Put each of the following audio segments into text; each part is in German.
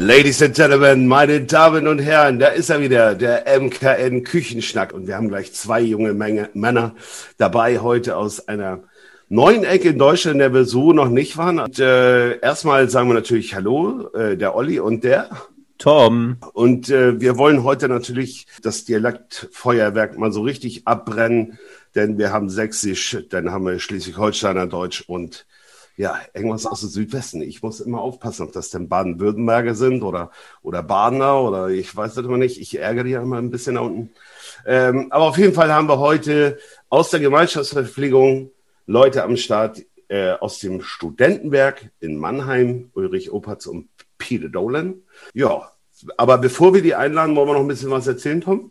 Ladies and Gentlemen, meine Damen und Herren, da ist er wieder, der MKN Küchenschnack. Und wir haben gleich zwei junge Menge, Männer dabei heute aus einer neuen Ecke in Deutschland, in der wir so noch nicht waren. Und, äh, erstmal sagen wir natürlich Hallo, äh, der Olli und der Tom. Und äh, wir wollen heute natürlich das Dialektfeuerwerk mal so richtig abbrennen, denn wir haben Sächsisch, dann haben wir Schleswig-Holsteiner Deutsch und ja, irgendwas aus dem Südwesten. Ich muss immer aufpassen, ob das denn Baden-Württemberger sind oder, oder Badener oder ich weiß das immer nicht. Ich ärgere die ja immer ein bisschen da unten. Ähm, aber auf jeden Fall haben wir heute aus der Gemeinschaftsverpflegung Leute am Start äh, aus dem Studentenwerk in Mannheim, Ulrich Opatz und Peter Dolan. Ja, aber bevor wir die einladen, wollen wir noch ein bisschen was erzählen, Tom?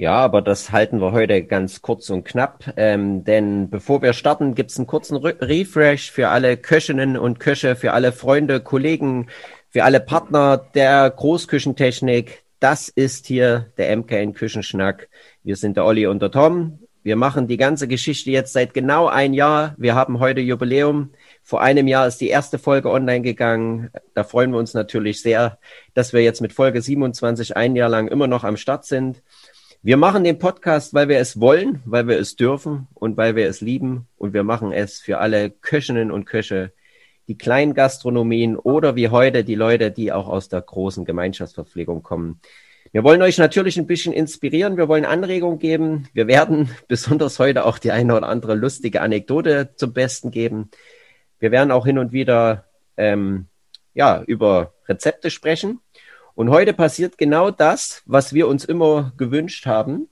Ja, aber das halten wir heute ganz kurz und knapp, ähm, denn bevor wir starten, gibt's einen kurzen Re Refresh für alle Köchinnen und Köche, für alle Freunde, Kollegen, für alle Partner der Großküchentechnik. Das ist hier der MKN Küchenschnack. Wir sind der Olli und der Tom. Wir machen die ganze Geschichte jetzt seit genau ein Jahr. Wir haben heute Jubiläum. Vor einem Jahr ist die erste Folge online gegangen. Da freuen wir uns natürlich sehr, dass wir jetzt mit Folge 27 ein Jahr lang immer noch am Start sind. Wir machen den Podcast, weil wir es wollen, weil wir es dürfen und weil wir es lieben. Und wir machen es für alle Köchinnen und Köche, die kleinen Gastronomien oder wie heute die Leute, die auch aus der großen Gemeinschaftsverpflegung kommen. Wir wollen euch natürlich ein bisschen inspirieren. Wir wollen Anregungen geben. Wir werden besonders heute auch die eine oder andere lustige Anekdote zum Besten geben. Wir werden auch hin und wieder ähm, ja über Rezepte sprechen. Und heute passiert genau das, was wir uns immer gewünscht haben,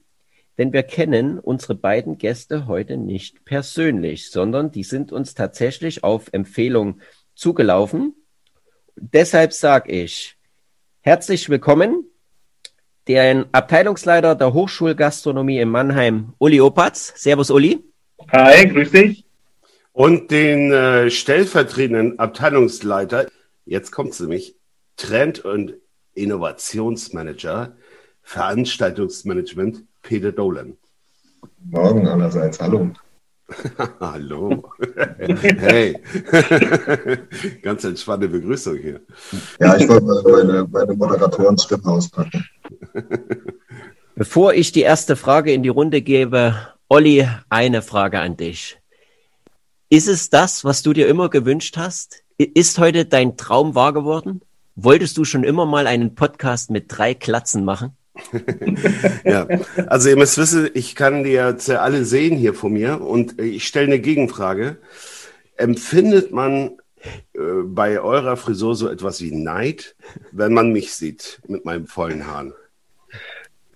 denn wir kennen unsere beiden Gäste heute nicht persönlich, sondern die sind uns tatsächlich auf Empfehlung zugelaufen. Deshalb sage ich herzlich willkommen den Abteilungsleiter der Hochschulgastronomie in Mannheim, Uli Opatz. Servus, Uli. Hi, grüß dich. Und den äh, stellvertretenden Abteilungsleiter, jetzt kommt es nämlich, Trend- und Innovationsmanager, Veranstaltungsmanagement, Peter Dolan. Morgen allerseits, hallo. hallo. hey. Ganz entspannte Begrüßung hier. Ja, ich wollte meine, meine Moderatorenstimme auspacken. Bevor ich die erste Frage in die Runde gebe, Olli, eine Frage an dich. Ist es das, was du dir immer gewünscht hast? Ist heute dein Traum wahr geworden? Wolltest du schon immer mal einen Podcast mit drei Klatzen machen? ja, also ihr müsst wissen, ich kann die jetzt alle sehen hier vor mir und ich stelle eine Gegenfrage. Empfindet man äh, bei eurer Frisur so etwas wie Neid, wenn man mich sieht mit meinen vollen Haaren?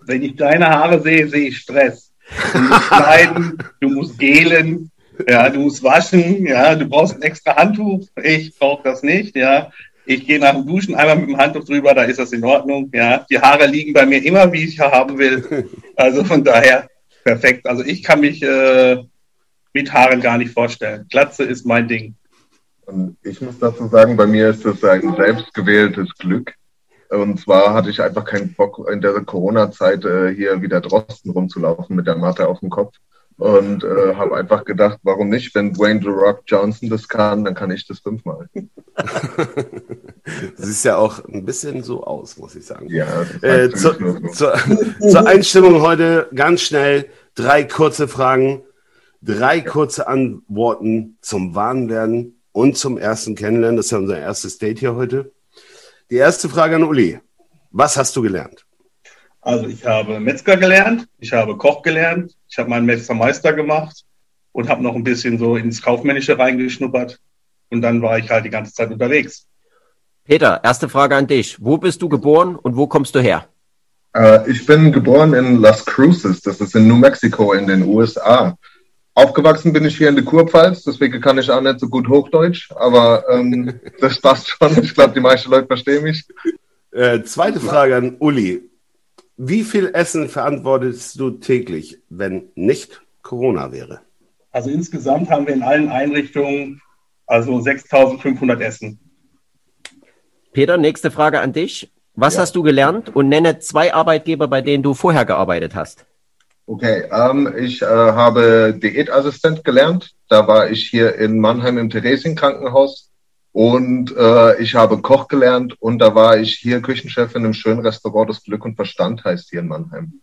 Wenn ich deine Haare sehe, sehe ich Stress. Du musst schneiden, du musst gelen, ja, du musst waschen, ja, du brauchst ein extra Handtuch. Ich brauche das nicht, ja. Ich gehe nach dem Duschen einmal mit dem Handtuch drüber, da ist das in Ordnung. Ja, die Haare liegen bei mir immer, wie ich haben will. Also von daher perfekt. Also ich kann mich äh, mit Haaren gar nicht vorstellen. Glatze ist mein Ding. Und ich muss dazu sagen, bei mir ist das ein selbstgewähltes Glück. Und zwar hatte ich einfach keinen Bock, in der Corona-Zeit äh, hier wieder draußen rumzulaufen mit der Matte auf dem Kopf und äh, habe einfach gedacht, warum nicht? Wenn Dwayne The Rock Johnson das kann, dann kann ich das fünfmal. Sieht ja auch ein bisschen so aus, muss ich sagen. Ja, äh, zu, so. zur, zur Einstimmung heute ganz schnell drei kurze Fragen, drei kurze Antworten zum Warnwerden und zum ersten Kennenlernen. Das ist ja unser erstes Date hier heute. Die erste Frage an Uli. Was hast du gelernt? Also ich habe Metzger gelernt, ich habe Koch gelernt, ich habe meinen Metzgermeister gemacht und habe noch ein bisschen so ins Kaufmännische reingeschnuppert. Und dann war ich halt die ganze Zeit unterwegs. Peter, erste Frage an dich. Wo bist du geboren und wo kommst du her? Äh, ich bin geboren in Las Cruces, das ist in New Mexico in den USA. Aufgewachsen bin ich hier in der Kurpfalz, deswegen kann ich auch nicht so gut Hochdeutsch, aber ähm, das passt schon. Ich glaube, die meisten Leute verstehen mich. Äh, zweite Frage an Uli. Wie viel Essen verantwortest du täglich, wenn nicht Corona wäre? Also insgesamt haben wir in allen Einrichtungen also 6500 Essen. Peter, nächste Frage an dich. Was ja. hast du gelernt und nenne zwei Arbeitgeber, bei denen du vorher gearbeitet hast? Okay, ähm, ich äh, habe Diätassistent gelernt. Da war ich hier in Mannheim im Theresien-Krankenhaus Und äh, ich habe Koch gelernt und da war ich hier Küchenchef in einem schönen Restaurant, das Glück und Verstand heißt hier in Mannheim.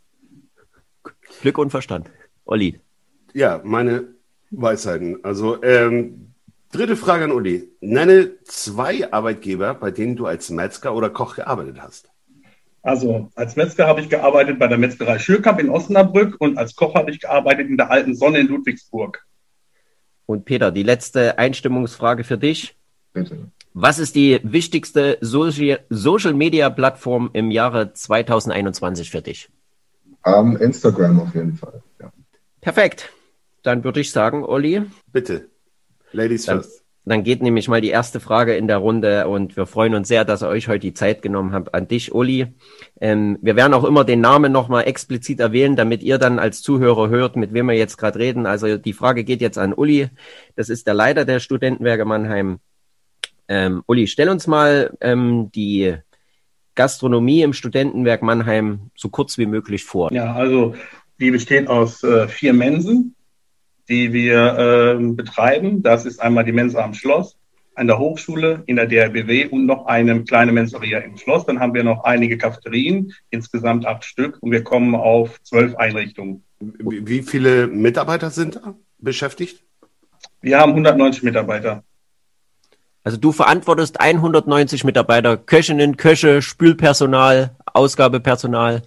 Glück und Verstand. Olli. Ja, meine Weisheiten. Also, ähm, dritte Frage an Uli. Nenne zwei Arbeitgeber, bei denen du als Metzger oder Koch gearbeitet hast. Also als Metzger habe ich gearbeitet bei der Metzgerei Schürkamp in Osnabrück und als Koch habe ich gearbeitet in der alten Sonne in Ludwigsburg. Und Peter, die letzte Einstimmungsfrage für dich. Bitte. Was ist die wichtigste Social Media Plattform im Jahre 2021 für dich? Um, Instagram auf jeden Fall. Ja. Perfekt. Dann würde ich sagen, Olli. Bitte. Ladies Dann, first. dann geht nämlich mal die erste Frage in der Runde und wir freuen uns sehr, dass ihr euch heute die Zeit genommen habt. An dich, Olli. Ähm, wir werden auch immer den Namen nochmal explizit erwähnen, damit ihr dann als Zuhörer hört, mit wem wir jetzt gerade reden. Also die Frage geht jetzt an Uli. Das ist der Leiter der Studentenwerke Mannheim. Ähm, Uli, stell uns mal ähm, die Gastronomie im Studentenwerk Mannheim so kurz wie möglich vor. Ja, also die besteht aus äh, vier Mensen, die wir äh, betreiben. Das ist einmal die Mensa am Schloss, an der Hochschule, in der DRBW und noch eine kleine Mensaria im Schloss. Dann haben wir noch einige Cafeterien, insgesamt acht Stück und wir kommen auf zwölf Einrichtungen. Wie wie viele Mitarbeiter sind da beschäftigt? Wir haben 190 Mitarbeiter. Also du verantwortest 190 Mitarbeiter, Köchinnen, Köche, Spülpersonal, Ausgabepersonal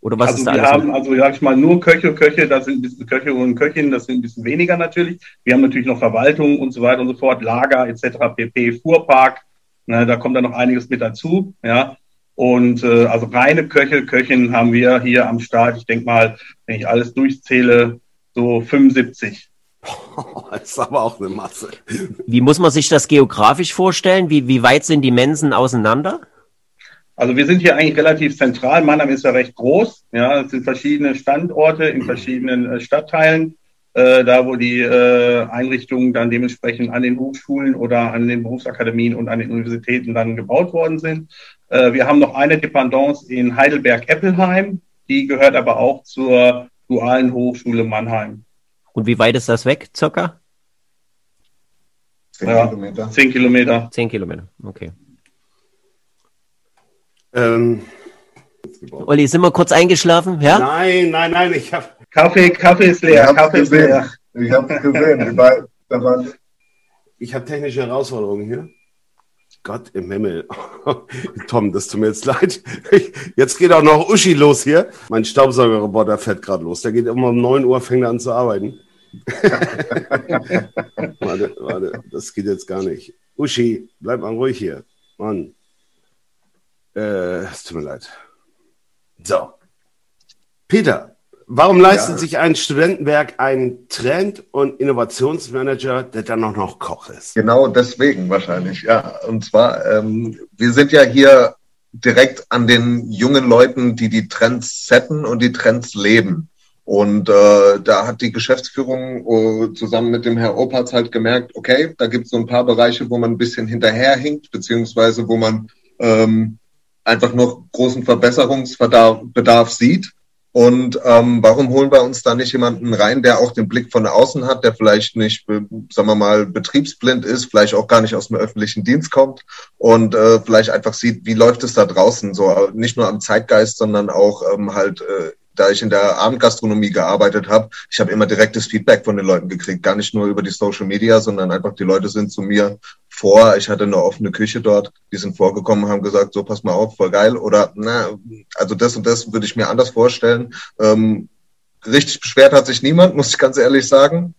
oder was also ist da wir alles? haben, also sag ich mal, nur Köche, Köche, das sind ein bisschen Köche und Köchinnen, das sind ein bisschen weniger natürlich. Wir haben natürlich noch Verwaltung und so weiter und so fort, Lager etc. pp, Fuhrpark, ne, da kommt dann noch einiges mit dazu, ja. Und äh, also reine Köche, Köchinnen haben wir hier am Start, ich denke mal, wenn ich alles durchzähle, so 75. Das ist aber auch eine Masse. Wie muss man sich das geografisch vorstellen? Wie, wie weit sind die Mensen auseinander? Also wir sind hier eigentlich relativ zentral. Mannheim ist ja recht groß. Ja, es sind verschiedene Standorte in verschiedenen äh, Stadtteilen, äh, da wo die äh, Einrichtungen dann dementsprechend an den Hochschulen oder an den Berufsakademien und an den Universitäten dann gebaut worden sind. Äh, wir haben noch eine Dependance in Heidelberg-Eppelheim. Die gehört aber auch zur dualen Hochschule Mannheim. Und wie weit ist das weg, circa? Zehn Ja. Kilometer. Zehn Kilometer. Zehn Kilometer. Okay. Ähm, Olli, sind wir kurz eingeschlafen? Ja? Nein, nein, nein, ich habe Kaffee, Kaffee ist Ich leer. hab's Kaffee ist gesehen. leer. Ich habe es gesehen. Waren, ich hab technische Herausforderungen hier. Gott im Himmel. Tom, das tut mir jetzt leid. Jetzt geht auch noch Uschi los hier. Mein Staubsaugerroboter fährt gerade los. Der geht immer um 9 Uhr, fängt er an zu arbeiten. warte, warte, das geht jetzt gar nicht. Uschi, bleib mal ruhig hier. Mann. Äh, tut mir leid. So. Peter, warum leistet Ja. sich ein Studentenwerk einen Trend- und Innovationsmanager, der dann auch noch Koch ist? Genau deswegen wahrscheinlich, ja. Und zwar, ähm, wir sind ja hier direkt an den jungen Leuten, die die Trends setten und die Trends leben. Und äh, da hat die Geschäftsführung äh, zusammen mit dem Herr Opatz halt gemerkt, okay, da gibt es so ein paar Bereiche, wo man ein bisschen hinterherhinkt, beziehungsweise wo man ähm, einfach noch großen Verbesserungsbedarf Bedarf sieht. Und ähm, warum holen wir uns da nicht jemanden rein, der auch den Blick von außen hat, der vielleicht nicht, äh, sagen wir mal, betriebsblind ist, vielleicht auch gar nicht aus dem öffentlichen Dienst kommt und äh, vielleicht einfach sieht, wie läuft es da draußen, so äh, nicht nur am Zeitgeist, sondern auch ähm, halt, äh, da ich in der Abendgastronomie gearbeitet habe, ich habe immer direktes Feedback von den Leuten gekriegt, gar nicht nur über die Social Media, sondern einfach die Leute sind zu mir vor, ich hatte eine offene Küche dort, die sind vorgekommen, haben gesagt, so pass mal auf, voll geil oder na, also das und das würde ich mir anders vorstellen. Ähm, richtig beschwert hat sich niemand, muss ich ganz ehrlich sagen.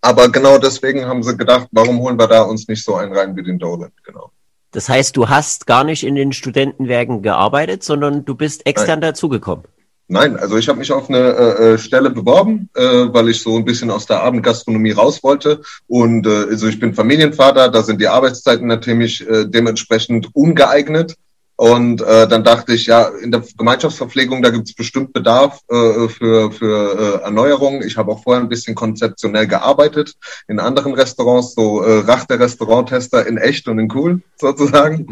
Aber genau deswegen haben sie gedacht, warum holen wir da uns nicht so einen rein wie den Dolan? Genau. Das heißt, du hast gar nicht in den Studentenwerken gearbeitet, sondern du bist extern dazugekommen. Nein, also ich habe mich auf eine äh, äh, Stelle beworben, äh, weil ich so ein bisschen aus der Abendgastronomie raus wollte. Und äh, also ich bin Familienvater, da sind die Arbeitszeiten natürlich äh, dementsprechend ungeeignet. Und äh, dann dachte ich, ja, in der Gemeinschaftsverpflegung, da gibt es bestimmt Bedarf äh, für, für äh, Erneuerung. Ich habe auch vorher ein bisschen konzeptionell gearbeitet in anderen Restaurants, so äh, Rach der Restauranttester in echt und in cool sozusagen.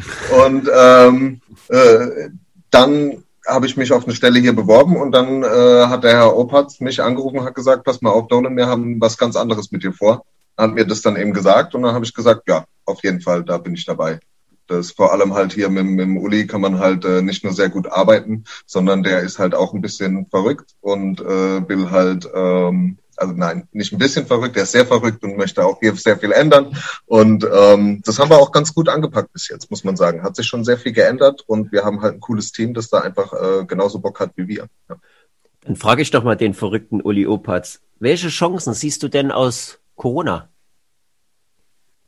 Und ähm, äh, dann habe ich mich auf eine Stelle hier beworben und dann äh, hat der Herr Opatz mich angerufen und hat gesagt, pass mal auf, Dolan, wir haben was ganz anderes mit dir vor. hat mir das dann eben gesagt und dann habe ich gesagt, ja, auf jeden Fall, da bin ich dabei. Das vor allem halt hier mit, mit dem Uli kann man halt äh, nicht nur sehr gut arbeiten, sondern der ist halt auch ein bisschen verrückt und äh, will halt, ähm, also nein, nicht ein bisschen verrückt, der ist sehr verrückt und möchte auch hier sehr viel ändern. Und ähm, das haben wir auch ganz gut angepackt bis jetzt, muss man sagen. Hat sich schon sehr viel geändert und wir haben halt ein cooles Team, das da einfach äh, genauso Bock hat wie wir. Ja. Dann frage ich doch mal den verrückten Uli Opatz. Welche Chancen siehst du denn aus Corona?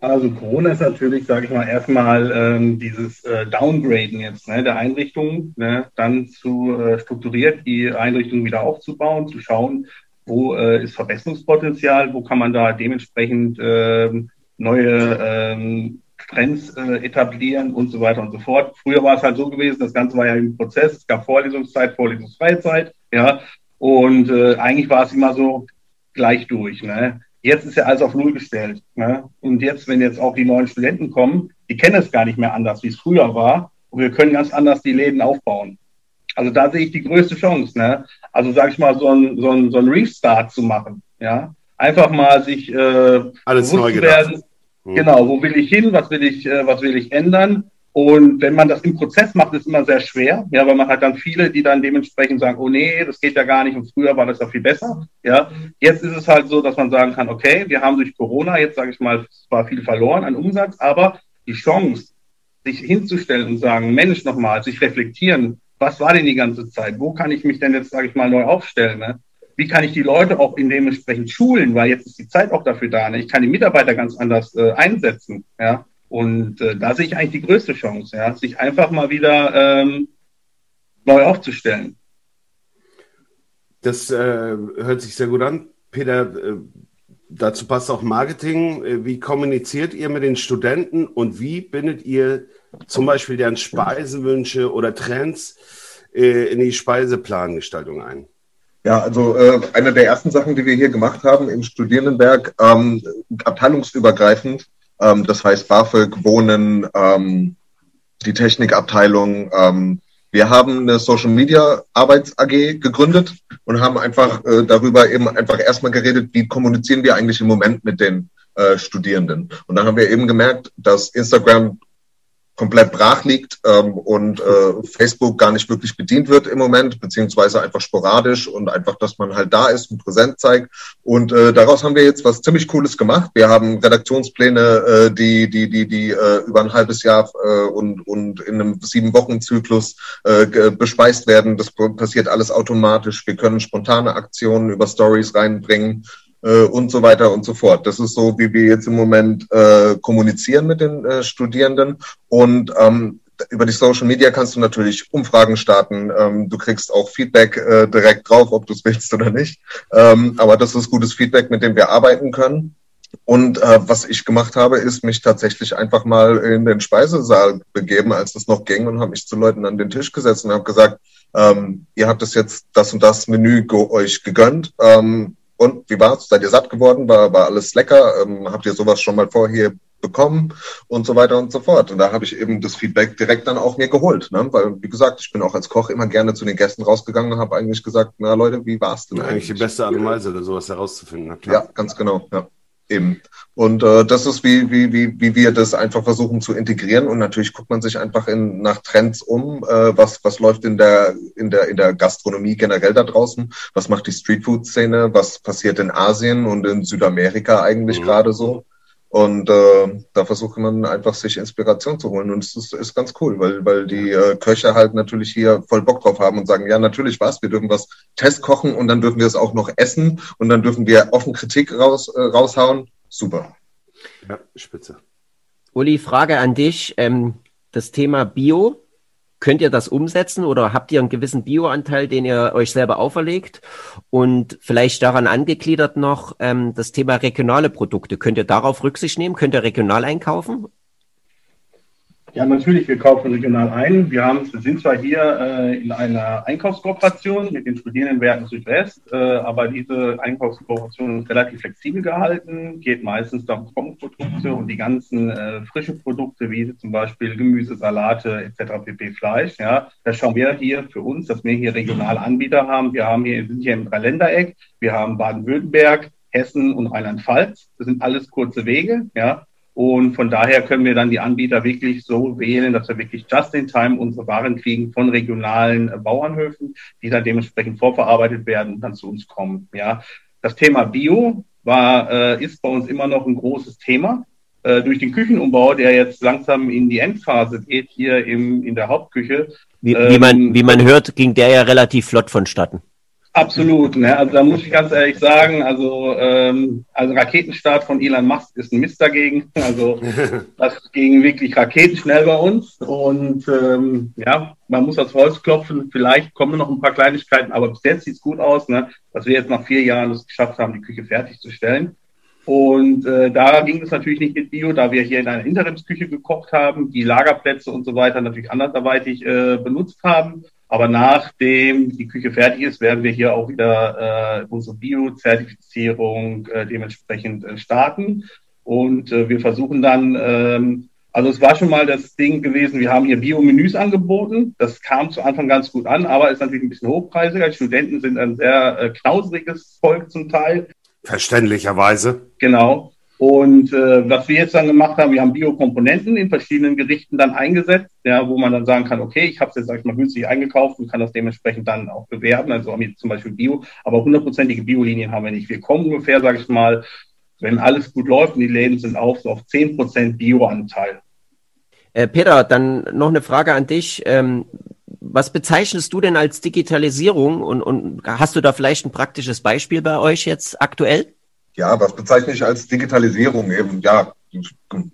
Also Corona ist natürlich, sage ich mal, erstmal ähm, dieses äh, Downgraden jetzt ne, der Einrichtungen, ne, dann zu äh, strukturiert die Einrichtung wieder aufzubauen, zu schauen, wo äh, ist Verbesserungspotenzial, wo kann man da dementsprechend äh, neue ähm, Trends äh, etablieren und so weiter und so fort. Früher war es halt so gewesen, das Ganze war ja im Prozess, es gab Vorlesungszeit, Vorlesungsfreie Zeit, ja, und äh, eigentlich war es immer so gleich durch. Ne? Jetzt ist ja alles auf Null gestellt. Ne? Und jetzt, wenn jetzt auch die neuen Studenten kommen, die kennen es gar nicht mehr anders, wie es früher war. Und wir können ganz anders die Läden aufbauen. Also da sehe ich die größte Chance. Ne? Also sage ich mal, so ein, so, ein, so ein Restart zu machen. Ja, einfach mal sich äh, alles neu werden. Hm. Genau, wo will ich hin? Was will ich, äh, was will ich ändern? Und wenn man das im Prozess macht, ist immer sehr schwer, ja, weil man hat dann viele, die dann dementsprechend sagen, oh nee, das geht ja gar nicht und früher war das ja viel besser, ja. Jetzt ist es halt so, dass man sagen kann, okay, wir haben durch Corona jetzt, sage ich mal, zwar viel verloren an Umsatz, aber die Chance, sich hinzustellen und sagen, Mensch, nochmal, sich reflektieren, was war denn die ganze Zeit? Wo kann ich mich denn jetzt, sage ich mal, neu aufstellen? Ne? Wie kann ich die Leute auch in dementsprechend schulen? Weil jetzt ist die Zeit auch dafür da. Ne? Ich kann die Mitarbeiter ganz anders äh, einsetzen, ja. Und äh, da sehe ich eigentlich die größte Chance, ja, sich einfach mal wieder ähm, neu aufzustellen. Das äh, hört sich sehr gut an. Peter, äh, dazu passt auch Marketing. Äh, wie kommuniziert ihr mit den Studenten und wie bindet ihr zum Beispiel deren Speisenwünsche oder Trends äh, in die Speiseplangestaltung ein? Ja, also äh, eine der ersten Sachen, die wir hier gemacht haben im Studierendenberg, ähm, abteilungsübergreifend, ähm, das heißt BAföG, Wohnen, ähm, die Technikabteilung. Ähm, wir haben eine Social Media Arbeits AG gegründet und haben einfach äh, darüber eben einfach erstmal geredet, wie kommunizieren wir eigentlich im Moment mit den äh, Studierenden. Und dann haben wir eben gemerkt, dass Instagram komplett brach liegt ähm, und äh, Facebook gar nicht wirklich bedient wird im Moment, beziehungsweise einfach sporadisch und einfach, dass man halt da ist und präsent zeigt. Und äh, daraus haben wir jetzt was ziemlich Cooles gemacht. Wir haben Redaktionspläne, äh, die, die, die, die äh, über ein halbes Jahr äh, und, und in einem sieben Wochen Zyklus äh, bespeist werden. Das passiert alles automatisch. Wir können spontane Aktionen über Stories reinbringen äh, und so weiter und so fort. Das ist so, wie wir jetzt im Moment äh, kommunizieren mit den äh, Studierenden. Und ähm, über die Social Media kannst du natürlich Umfragen starten. Ähm, du kriegst auch Feedback äh, direkt drauf, ob du es willst oder nicht. Ähm, aber das ist gutes Feedback, mit dem wir arbeiten können. Und äh, was ich gemacht habe, ist mich tatsächlich einfach mal in den Speisesaal begeben, als es noch ging, und habe mich zu Leuten an den Tisch gesetzt und habe gesagt, ähm, ihr habt es jetzt das und das Menü ge euch gegönnt. Ähm, und wie war's? Seid ihr satt geworden? War, war alles lecker? Ähm, habt ihr sowas schon mal vorher bekommen? Und so weiter und so fort. Und da habe ich eben das Feedback direkt dann auch mir geholt. Ne? Weil, wie gesagt, ich bin auch als Koch immer gerne zu den Gästen rausgegangen und habe eigentlich gesagt, na Leute, wie war's denn? Eigentlich, eigentlich die beste Art und Weise, sowas herauszufinden. Ja, ganz genau. Ja. Eben. Und äh, das ist, wie, wie, wie, wie wir das einfach versuchen zu integrieren. Und natürlich guckt man sich einfach in, nach Trends um, äh, was, was läuft in der, in, der, in der Gastronomie generell da draußen, was macht die Streetfood-Szene, was passiert in Asien und in Südamerika eigentlich mhm. gerade so. Und äh, da versucht man einfach sich Inspiration zu holen. Und es ist, ist ganz cool, weil, weil die äh, Köche halt natürlich hier voll Bock drauf haben und sagen, ja, natürlich was, wir dürfen was testkochen und dann dürfen wir es auch noch essen und dann dürfen wir offen Kritik raus, äh, raushauen. Super. Ja, spitze. Uli, Frage an dich. Ähm, das Thema Bio, Könnt ihr das umsetzen oder habt ihr einen gewissen Bioanteil, den ihr euch selber auferlegt? Und vielleicht daran angegliedert noch ähm, das Thema regionale Produkte. Könnt ihr darauf Rücksicht nehmen? Könnt ihr regional einkaufen? Ja, natürlich, wir kaufen regional ein. Wir, haben, wir sind zwar hier äh, in einer Einkaufskooperation mit den Studierendenwerken Südwest, äh, aber diese Einkaufskooperation ist relativ flexibel gehalten, geht meistens um Trockenprodukte und die ganzen äh, frischen Produkte, wie zum Beispiel Gemüse, Salate etc. pp. Fleisch. Ja, da schauen wir hier für uns, dass wir hier regional Anbieter haben. Wir haben hier, sind hier im Dreiländereck, wir haben Baden-Württemberg, Hessen und Rheinland-Pfalz. Das sind alles kurze Wege, ja. Und von daher können wir dann die Anbieter wirklich so wählen, dass wir wirklich just in time unsere Waren kriegen von regionalen Bauernhöfen, die dann dementsprechend vorverarbeitet werden und dann zu uns kommen. Ja, das Thema Bio war, äh, ist bei uns immer noch ein großes Thema. Äh, durch den Küchenumbau, der jetzt langsam in die Endphase geht, hier im, in der Hauptküche. Wie, wie, man, ähm, wie man hört, ging der ja relativ flott vonstatten. Absolut, ne? Also da muss ich ganz ehrlich sagen, also, ähm, also Raketenstart von Elon Musk ist ein Mist dagegen. Also das ging wirklich raketenschnell bei uns. Und ähm, ja, man muss das Holz klopfen. Vielleicht kommen noch ein paar Kleinigkeiten, aber bis jetzt sieht's gut aus, ne? dass wir jetzt nach vier Jahren es geschafft haben, die Küche fertigzustellen. Und äh, da ging es natürlich nicht mit Bio, da wir hier in einer Interimsküche gekocht haben, die Lagerplätze und so weiter natürlich andersweitig äh, benutzt haben. Aber nachdem die Küche fertig ist, werden wir hier auch wieder äh, unsere Bio-Zertifizierung äh, dementsprechend äh, starten. Und äh, wir versuchen dann, ähm, also es war schon mal das Ding gewesen, wir haben hier Bio-Menüs angeboten. Das kam zu Anfang ganz gut an, aber ist natürlich ein bisschen hochpreisiger. Die Studenten sind ein sehr äh, knausriges Volk zum Teil. Verständlicherweise. Genau. Und äh, was wir jetzt dann gemacht haben, wir haben Biokomponenten in verschiedenen Gerichten dann eingesetzt, ja, wo man dann sagen kann, okay, ich habe es jetzt, sag ich mal, günstig eingekauft und kann das dementsprechend dann auch bewerben. Also haben wir zum Beispiel Bio, aber hundertprozentige Biolinien haben wir nicht. Wir kommen ungefähr, sage ich mal, wenn alles gut läuft und die Läden sind auf, so auf zehn Prozent Bioanteil. Äh, Peter, dann noch eine Frage an dich. Ähm, was bezeichnest du denn als Digitalisierung und, und hast du da vielleicht ein praktisches Beispiel bei euch jetzt aktuell? Ja, was bezeichne ich als Digitalisierung? Eben, ja,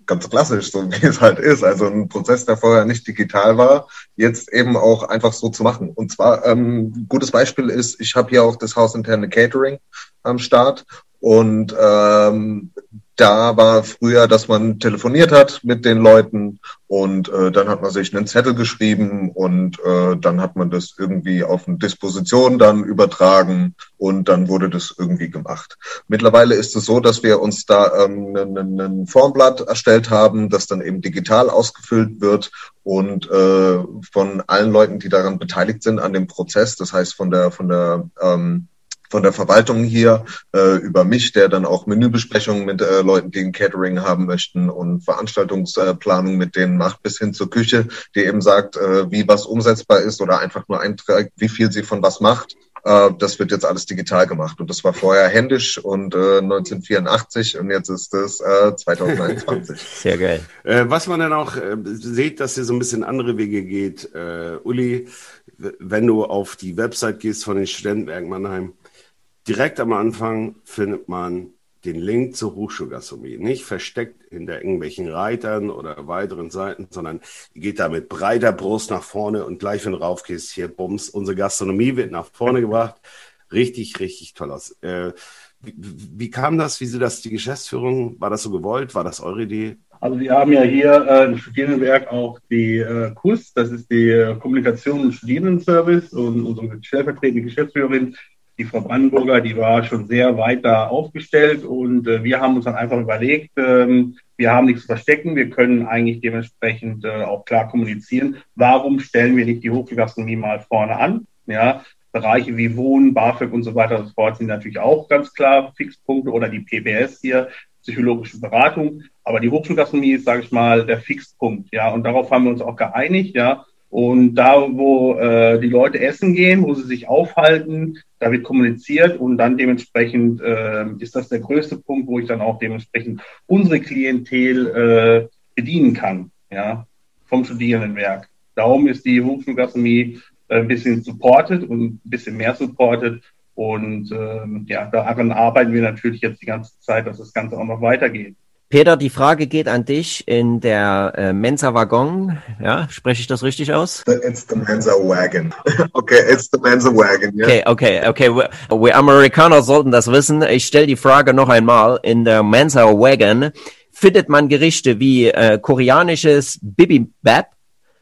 ganz klassisch, so wie es halt ist. Also ein Prozess, der vorher nicht digital war, jetzt eben auch einfach so zu machen. Und zwar, ähm, gutes Beispiel ist, ich habe hier auch das hausinterne Catering am Start und ähm, da war früher, dass man telefoniert hat mit den Leuten und äh, dann hat man sich einen Zettel geschrieben und äh, dann hat man das irgendwie auf eine Disposition dann übertragen und dann wurde das irgendwie gemacht. Mittlerweile ist es so, dass wir uns da ähm, ein Formblatt erstellt haben, das dann eben digital ausgefüllt wird und äh, von allen Leuten, die daran beteiligt sind an dem Prozess, das heißt von der von der ähm, von der Verwaltung hier äh, über mich, der dann auch Menübesprechungen mit äh, Leuten, die ein Catering haben möchten und Veranstaltungsplanung mit denen macht, bis hin zur Küche, die eben sagt, äh, wie was umsetzbar ist oder einfach nur einträgt, wie viel sie von was macht. Äh, das wird jetzt alles digital gemacht. Und das war vorher händisch und äh, 1984 und jetzt ist es äh, 2021. Sehr geil. Äh, was man dann auch äh, sieht, dass ihr so ein bisschen andere Wege geht. Äh, Uli, wenn du auf die Website gehst von den Studentenwerk Mannheim, Direkt am Anfang findet man den Link zur Hochschulgastronomie. Nicht versteckt hinter irgendwelchen Reitern oder weiteren Seiten, sondern geht da mit breiter Brust nach vorne und gleich, wenn du raufgehst, hier, bums, unsere Gastronomie wird nach vorne gebracht. Richtig, richtig toll aus. Äh, wie, wie, kam das? Wie sie das, die Geschäftsführung? War das so gewollt? War das eure Idee? Also wir haben ja hier äh, im Studierendenwerk auch die äh, KUS, das ist die Kommunikation und Studierendenservice und unsere stellvertretende Geschäftsführerin die Frau Brandenburger, die war schon sehr weit da aufgestellt und äh, wir haben uns dann einfach überlegt, ähm, wir haben nichts zu verstecken, wir können eigentlich dementsprechend äh, auch klar kommunizieren. Warum stellen wir nicht die Hochschulgastronomie mal vorne an? Ja, Bereiche wie Wohnen, BAföG und so weiter und so fort sind natürlich auch ganz klar Fixpunkte oder die PBS hier, psychologische Beratung. Aber die Hochschulgastronomie ist, sage ich mal, der Fixpunkt. Ja, und darauf haben wir uns auch geeinigt. Ja, und da, wo äh, die Leute essen gehen, wo sie sich aufhalten, da wird kommuniziert und dann dementsprechend äh, ist das der größte Punkt, wo ich dann auch dementsprechend unsere Klientel äh, bedienen kann, ja, vom Studierendenwerk. Darum ist die Hochschulgastronomie äh, ein bisschen supported und ein bisschen mehr supported. Und ähm, ja, daran arbeiten wir natürlich jetzt die ganze Zeit, dass das Ganze auch noch weitergeht. Peter, die Frage geht an dich in der äh, Mensa Waggon. Ja, spreche ich das richtig aus? It's the Mensa Wagon. okay, it's the Mensa Wagon. Yeah. Okay, okay, okay. Wir, wir Amerikaner sollten das wissen. Ich stelle die Frage noch einmal. In der Mensa Wagon findet man Gerichte wie äh, koreanisches Bibimbap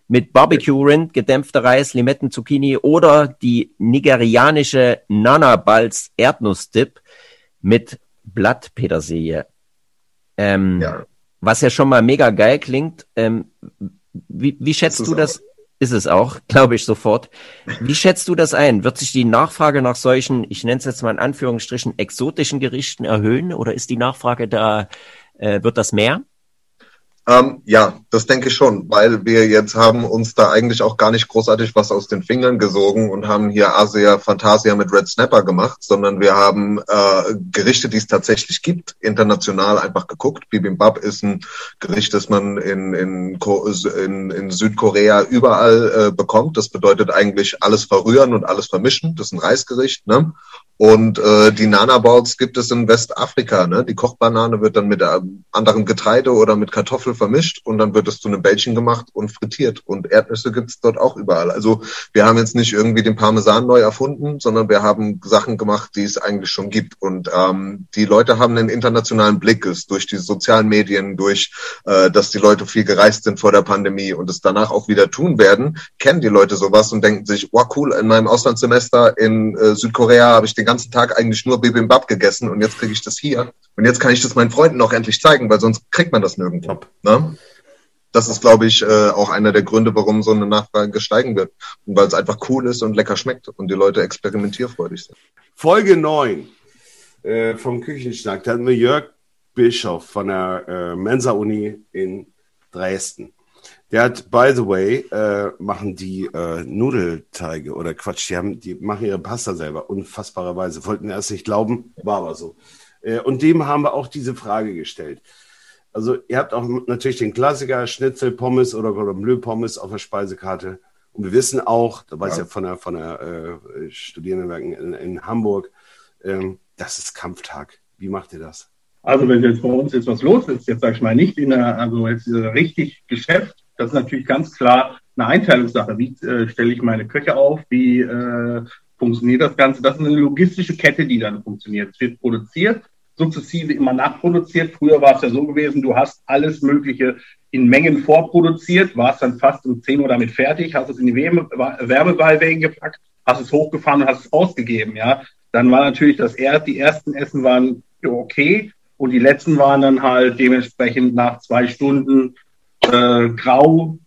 mit Barbecue-Rind, gedämpfter Reis, Limetten, Zucchini oder die nigerianische Nana Balls Erdnussdip mit Blattpetersilie. Ähm, ja. Was ja schon mal mega geil klingt. Ähm, wie, wie schätzt du das? ist es auch, glaube ich sofort. Wie schätzt du das ein? Wird sich die Nachfrage nach solchen, ich nenne es jetzt mal in Anführungsstrichen, exotischen Gerichten erhöhen oder ist die Nachfrage da, äh, wird das mehr? Ähm, ja, das denke ich schon, weil wir jetzt haben uns da eigentlich auch gar nicht großartig was aus den Fingern gesogen und haben hier Asia Fantasia mit Red Snapper gemacht, sondern wir haben äh, Gerichte, die es tatsächlich gibt, international einfach geguckt. Bibimbap ist ein Gericht, das man in, in, in, in Südkorea überall äh, bekommt. Das bedeutet eigentlich alles verrühren und alles vermischen. Das ist ein Reisgericht. Ne? Und äh, die Nana-Balls gibt es in Westafrika. Ne? Die Kochbanane wird dann mit äh, anderem Getreide oder mit Kartoffel vermischt und dann wird es zu einem Bällchen gemacht und frittiert. Und Erdnüsse gibt es dort auch überall. Also wir haben jetzt nicht irgendwie den Parmesan neu erfunden, sondern wir haben Sachen gemacht, die es eigentlich schon gibt. Und ähm, die Leute haben einen internationalen Blick, ist durch die sozialen Medien, durch, äh, dass die Leute viel gereist sind vor der Pandemie und es danach auch wieder tun werden, kennen die Leute sowas und denken sich, wow, cool, in meinem Auslandssemester in äh, Südkorea habe ich den ganzen Tag eigentlich nur Bibimbap gegessen und jetzt kriege ich das hier. Und jetzt kann ich das meinen Freunden auch endlich zeigen, weil sonst kriegt man das nirgendwo. Ne? Das ist, glaube ich, äh, auch einer der Gründe, warum so eine Nachfrage steigen wird. Und weil es einfach cool ist und lecker schmeckt und die Leute experimentierfreudig sind. Folge 9 äh, vom Küchenschnack. Da hatten wir Jörg Bischof von der äh, Mensa-Uni in Dresden. Der hat, by the way, äh, machen die äh, Nudelteige oder Quatsch, die haben, die machen ihre Pasta selber, unfassbarerweise. Wollten erst nicht glauben, war aber so. Äh, und dem haben wir auch diese Frage gestellt. Also ihr habt auch natürlich den Klassiker Schnitzel, Pommes oder Cordon Bleu Pommes auf der Speisekarte. Und wir wissen auch, da weiß ja, ja von der, von der äh, Studierendenwerken in, in Hamburg, ähm, das ist Kampftag. Wie macht ihr das? Also wenn jetzt bei uns jetzt was los ist, jetzt sage ich mal nicht in der, also jetzt richtig Geschäft, das ist natürlich ganz klar eine Einteilungssache. Wie äh, stelle ich meine Köche auf? Wie äh, funktioniert das Ganze? Das ist eine logistische Kette, die dann funktioniert. Es wird produziert, sukzessive immer nachproduziert. Früher war es ja so gewesen, du hast alles Mögliche in Mengen vorproduziert, warst dann fast um 10 Uhr damit fertig, hast es in die Wärmeballwägen gepackt, hast es hochgefahren und hast es ausgegeben. Ja, dann war natürlich das er die ersten Essen waren okay und die letzten waren dann halt dementsprechend nach zwei Stunden äh, grau,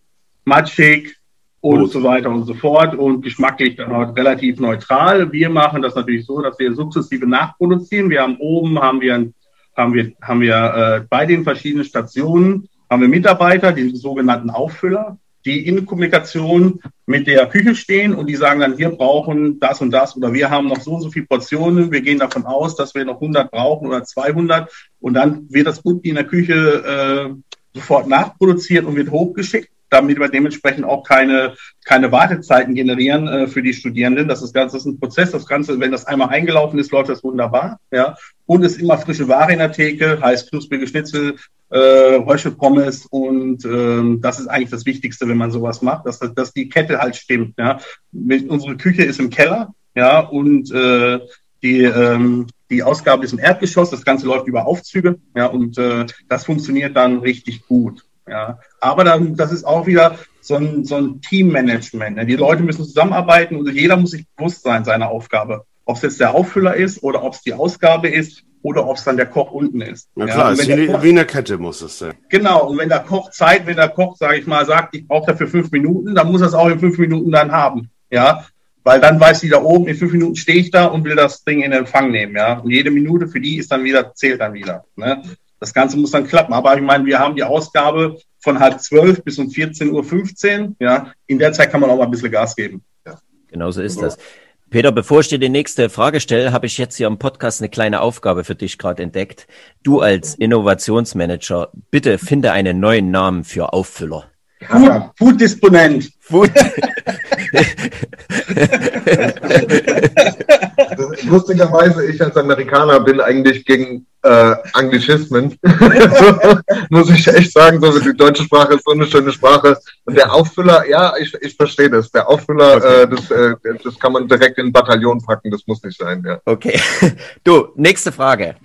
matschig und Gut. so weiter und so fort und geschmacklich dann halt relativ neutral. Wir machen das natürlich so, dass wir sukzessive nachproduzieren. Wir haben oben haben wir haben wir haben wir äh, bei den verschiedenen Stationen haben wir Mitarbeiter, die sogenannten Auffüller, die in Kommunikation mit der Küche stehen und die sagen dann, wir brauchen das und das oder wir haben noch so und so viele Portionen. Wir gehen davon aus, dass wir noch 100 brauchen oder 200 und dann wird das unten in der Küche äh, sofort nachproduziert und wird hochgeschickt, damit wir dementsprechend auch keine, keine Wartezeiten generieren äh, für die Studierenden. Das ist, das ist ein Prozess. Das Ganze, wenn das einmal eingelaufen ist, läuft das wunderbar. Ja. Und es ist immer frische Ware in der Theke, heißt knusprige Schnitzel, äh, Röschelpommes und ähm, das ist eigentlich das Wichtigste, wenn man sowas macht, dass, dass die Kette halt stimmt. Ja. Unsere Küche ist im Keller, ja, und äh, die, ähm, die Ausgabe ist im Erdgeschoss, das Ganze läuft über Aufzüge, ja, und äh, das funktioniert dann richtig gut. Ja. Aber dann, das ist auch wieder so ein, so ein Teammanagement. Ne? Die Leute müssen zusammenarbeiten und jeder muss sich bewusst sein seiner Aufgabe. Ob es jetzt der Auffüller ist oder ob es die Ausgabe ist oder ob es dann der Koch unten ist. Na klar, ja, wie, Koch, wie eine Kette muss es sein. Genau, und wenn der Koch Zeit, wenn der Koch, sage ich mal, sagt, ich brauche dafür fünf Minuten, dann muss er es auch in fünf Minuten dann haben. Ja, weil dann weiß die da oben, in fünf Minuten stehe ich da und will das Ding in Empfang nehmen, ja. Und jede Minute für die ist dann wieder, zählt dann wieder. Ne? Das Ganze muss dann klappen. Aber ich meine, wir haben die Ausgabe von halb zwölf bis um 14.15 Uhr, ja. In der Zeit kann man auch mal ein bisschen Gas geben. Ja. Genau so ist das. Peter, bevor ich dir die nächste Frage stelle, habe ich jetzt hier im Podcast eine kleine Aufgabe für dich gerade entdeckt. Du als Innovationsmanager, bitte finde einen neuen Namen für Auffüller. Food, Food Disponent. Food. Lustigerweise, ich als Amerikaner bin eigentlich gegen äh, Anglicismen. Muss ich echt sagen, so die deutsche Sprache ist so eine schöne Sprache. Und der Auffüller, ja, ich, ich verstehe das. Der Auffüller, okay. äh, das, äh, das kann man direkt in ein Bataillon packen, das muss nicht sein. Ja. Okay. Du, nächste Frage.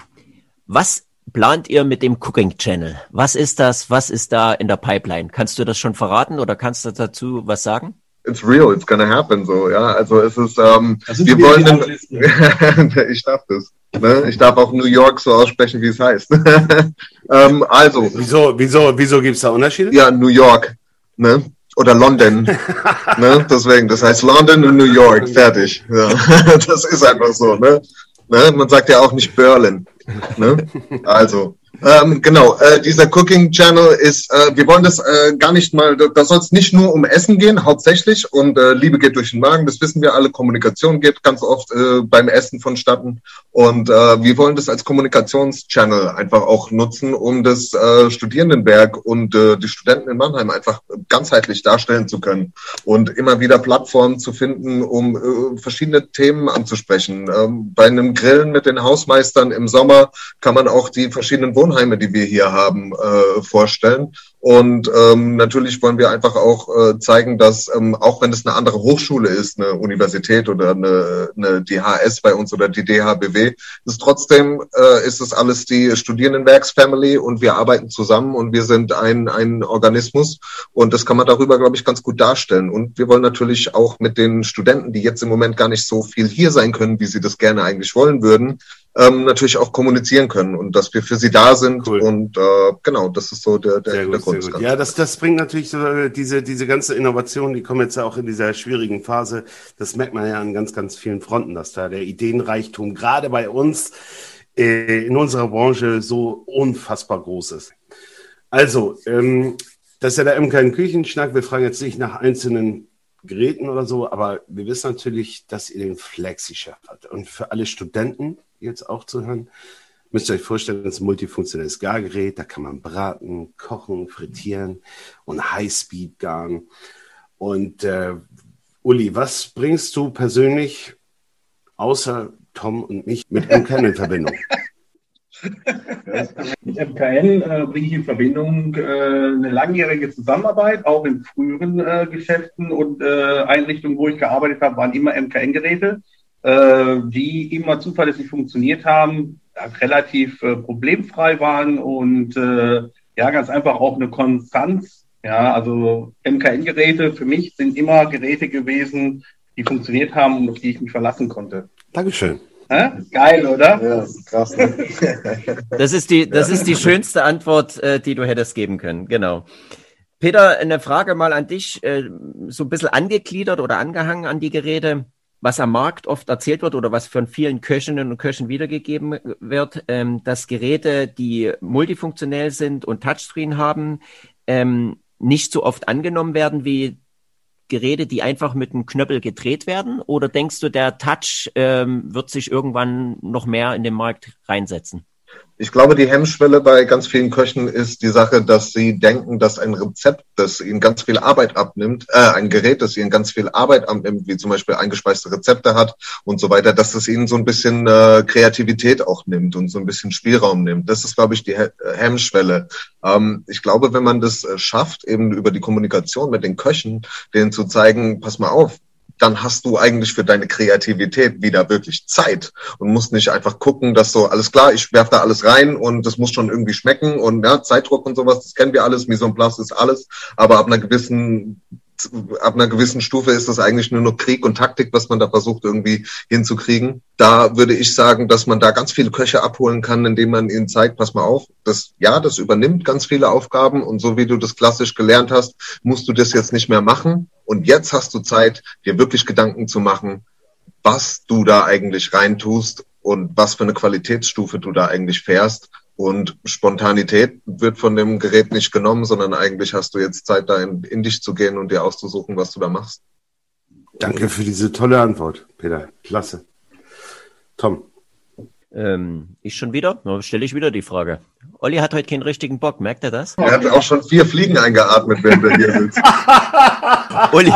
Was plant ihr mit dem Cooking Channel? Was ist das? Was ist da in der Pipeline? Kannst du das schon verraten oder kannst du dazu was sagen? It's real, it's gonna happen, so, ja. Also es ist, ähm, wir wollen, den, ich darf das. Ne? Ich darf auch New York so aussprechen, wie es heißt. ähm, also. Wieso, wieso, wieso gibt's da Unterschiede? Ja, New York. Ne? oder London. ne? Deswegen, das heißt London und New York, fertig. Ja. Das ist einfach so. Ne? Ne? Man sagt ja auch nicht Berlin. Ne? Also, ähm, genau, äh, dieser Cooking Channel ist, äh, wir wollen das äh, gar nicht mal, da soll es nicht nur um Essen gehen, hauptsächlich. Und äh, Liebe geht durch den Magen, das wissen wir alle. Kommunikation geht ganz oft äh, beim Essen vonstatten. Und äh, wir wollen das als Kommunikationschannel einfach auch nutzen, um das Studierendenwerk und die Studenten in Mannheim einfach ganzheitlich darstellen zu können. Und immer wieder Plattformen zu finden, um verschiedene Themen anzusprechen. Ähm, bei einem Grillen mit den Hausmeistern im Sommer kann man auch die verschiedenen Wohnungen Wohnheime, die wir hier haben, äh, vorstellen. Und ähm, natürlich wollen wir einfach auch äh, zeigen, dass ähm, auch wenn es eine andere Hochschule ist, eine Universität oder eine, eine DHS bei uns oder die DHBW, ist trotzdem äh, ist es alles die Studierendenwerksfamily und wir arbeiten zusammen und wir sind ein, ein Organismus und das kann man darüber, glaube ich, ganz gut darstellen. Und wir wollen natürlich auch mit den Studenten, die jetzt im Moment gar nicht so viel hier sein können, wie sie das gerne eigentlich wollen würden, ähm, natürlich auch kommunizieren können und dass wir für sie da sind. Cool. Und äh, genau, das ist so der, der sehr Hintergrund. Gut, ja, das, das bringt natürlich so äh, diese, diese ganze Innovation, die kommen jetzt ja auch in dieser schwierigen Phase. Das merkt man ja an ganz, ganz vielen Fronten, dass da der Ideenreichtum gerade bei uns äh, in unserer Branche so unfassbar groß ist. Also, ähm, das ist ja der MK Küchenschnack. Wir fragen jetzt nicht nach einzelnen Geräten oder so, aber wir wissen natürlich, dass ihr den Flexi-Chef habt. Und für alle Studenten jetzt auch zu hören, müsst ihr euch vorstellen, das ist ein multifunktionelles Gargerät, da kann man braten, kochen, frittieren und Highspeed garen. Und äh, Uli, was bringst du persönlich außer Tom und mich mit MKN in Verbindung? Mit MKN äh, bringe ich in Verbindung äh, eine langjährige Zusammenarbeit, auch in früheren äh, Geschäften und äh, Einrichtungen, wo ich gearbeitet habe, waren immer MKN-Geräte, äh, die immer zuverlässig funktioniert haben, relativ äh, problemfrei waren und ja, ganz einfach auch eine Konstanz. Ja, also MKN-Geräte für mich sind immer Geräte gewesen, die funktioniert haben und auf die ich mich verlassen konnte. Dankeschön. Hä? Geil, oder? Ja, krass. Ne? Das ist die, das ist die schönste Antwort, äh, die du hättest geben können. Genau. Peter, eine Frage mal an dich, äh, so ein bisschen angegliedert oder angehangen an die Geräte, was am Markt oft erzählt wird oder was von vielen Köchinnen und Köchen wiedergegeben wird, ähm, dass Geräte, die multifunktionell sind und Touchscreen haben, ähm, nicht so oft angenommen werden wie Geräte, die einfach mit einem Knöppel gedreht werden? Oder denkst du, der Touch ähm, wird sich irgendwann noch mehr in den Markt reinsetzen? Ich glaube, die Hemmschwelle bei ganz vielen Köchen ist die Sache, dass sie denken, dass ein Rezept, das ihnen ganz viel Arbeit abnimmt, äh, ein Gerät, das ihnen ganz viel Arbeit abnimmt, wie zum Beispiel eingespeiste Rezepte hat und so weiter, dass es ihnen so ein bisschen äh, Kreativität auch nimmt und so ein bisschen Spielraum nimmt. Das ist, glaube ich, die Hemmschwelle. Ähm, ich glaube, wenn man das äh, schafft, eben über die Kommunikation mit den Köchen, denen zu zeigen, pass mal auf, dann hast du eigentlich für deine Kreativität wieder wirklich Zeit und musst nicht einfach gucken, dass so, alles klar, ich werf da alles rein und das muss schon irgendwie schmecken und ja, Zeitdruck und sowas, das kennen wir alles, Mise en place ist alles, aber ab einer gewissen ab einer gewissen Stufe ist das eigentlich nur noch Krieg und Taktik, was man da versucht irgendwie hinzukriegen. Da würde ich sagen, dass man da ganz viele Köche abholen kann, indem man ihnen zeigt, pass mal auf, das, ja, das übernimmt ganz viele Aufgaben und so wie du das klassisch gelernt hast, musst du das jetzt nicht mehr machen. Und jetzt hast du Zeit, dir wirklich Gedanken zu machen, was du da eigentlich reintust und was für eine Qualitätsstufe du da eigentlich fährst und Spontanität wird von dem Gerät nicht genommen, sondern eigentlich hast du jetzt Zeit, da in, in, dich zu gehen und dir auszusuchen, was du da machst. Danke für diese tolle Antwort, Peter. Klasse. Tom. Ähm, ich schon wieder? Dann stelle ich wieder die Frage. Olli hat heute keinen richtigen Bock, merkt er das? Er hat auch schon vier Fliegen eingeatmet, wenn er hier sitzt. Uli.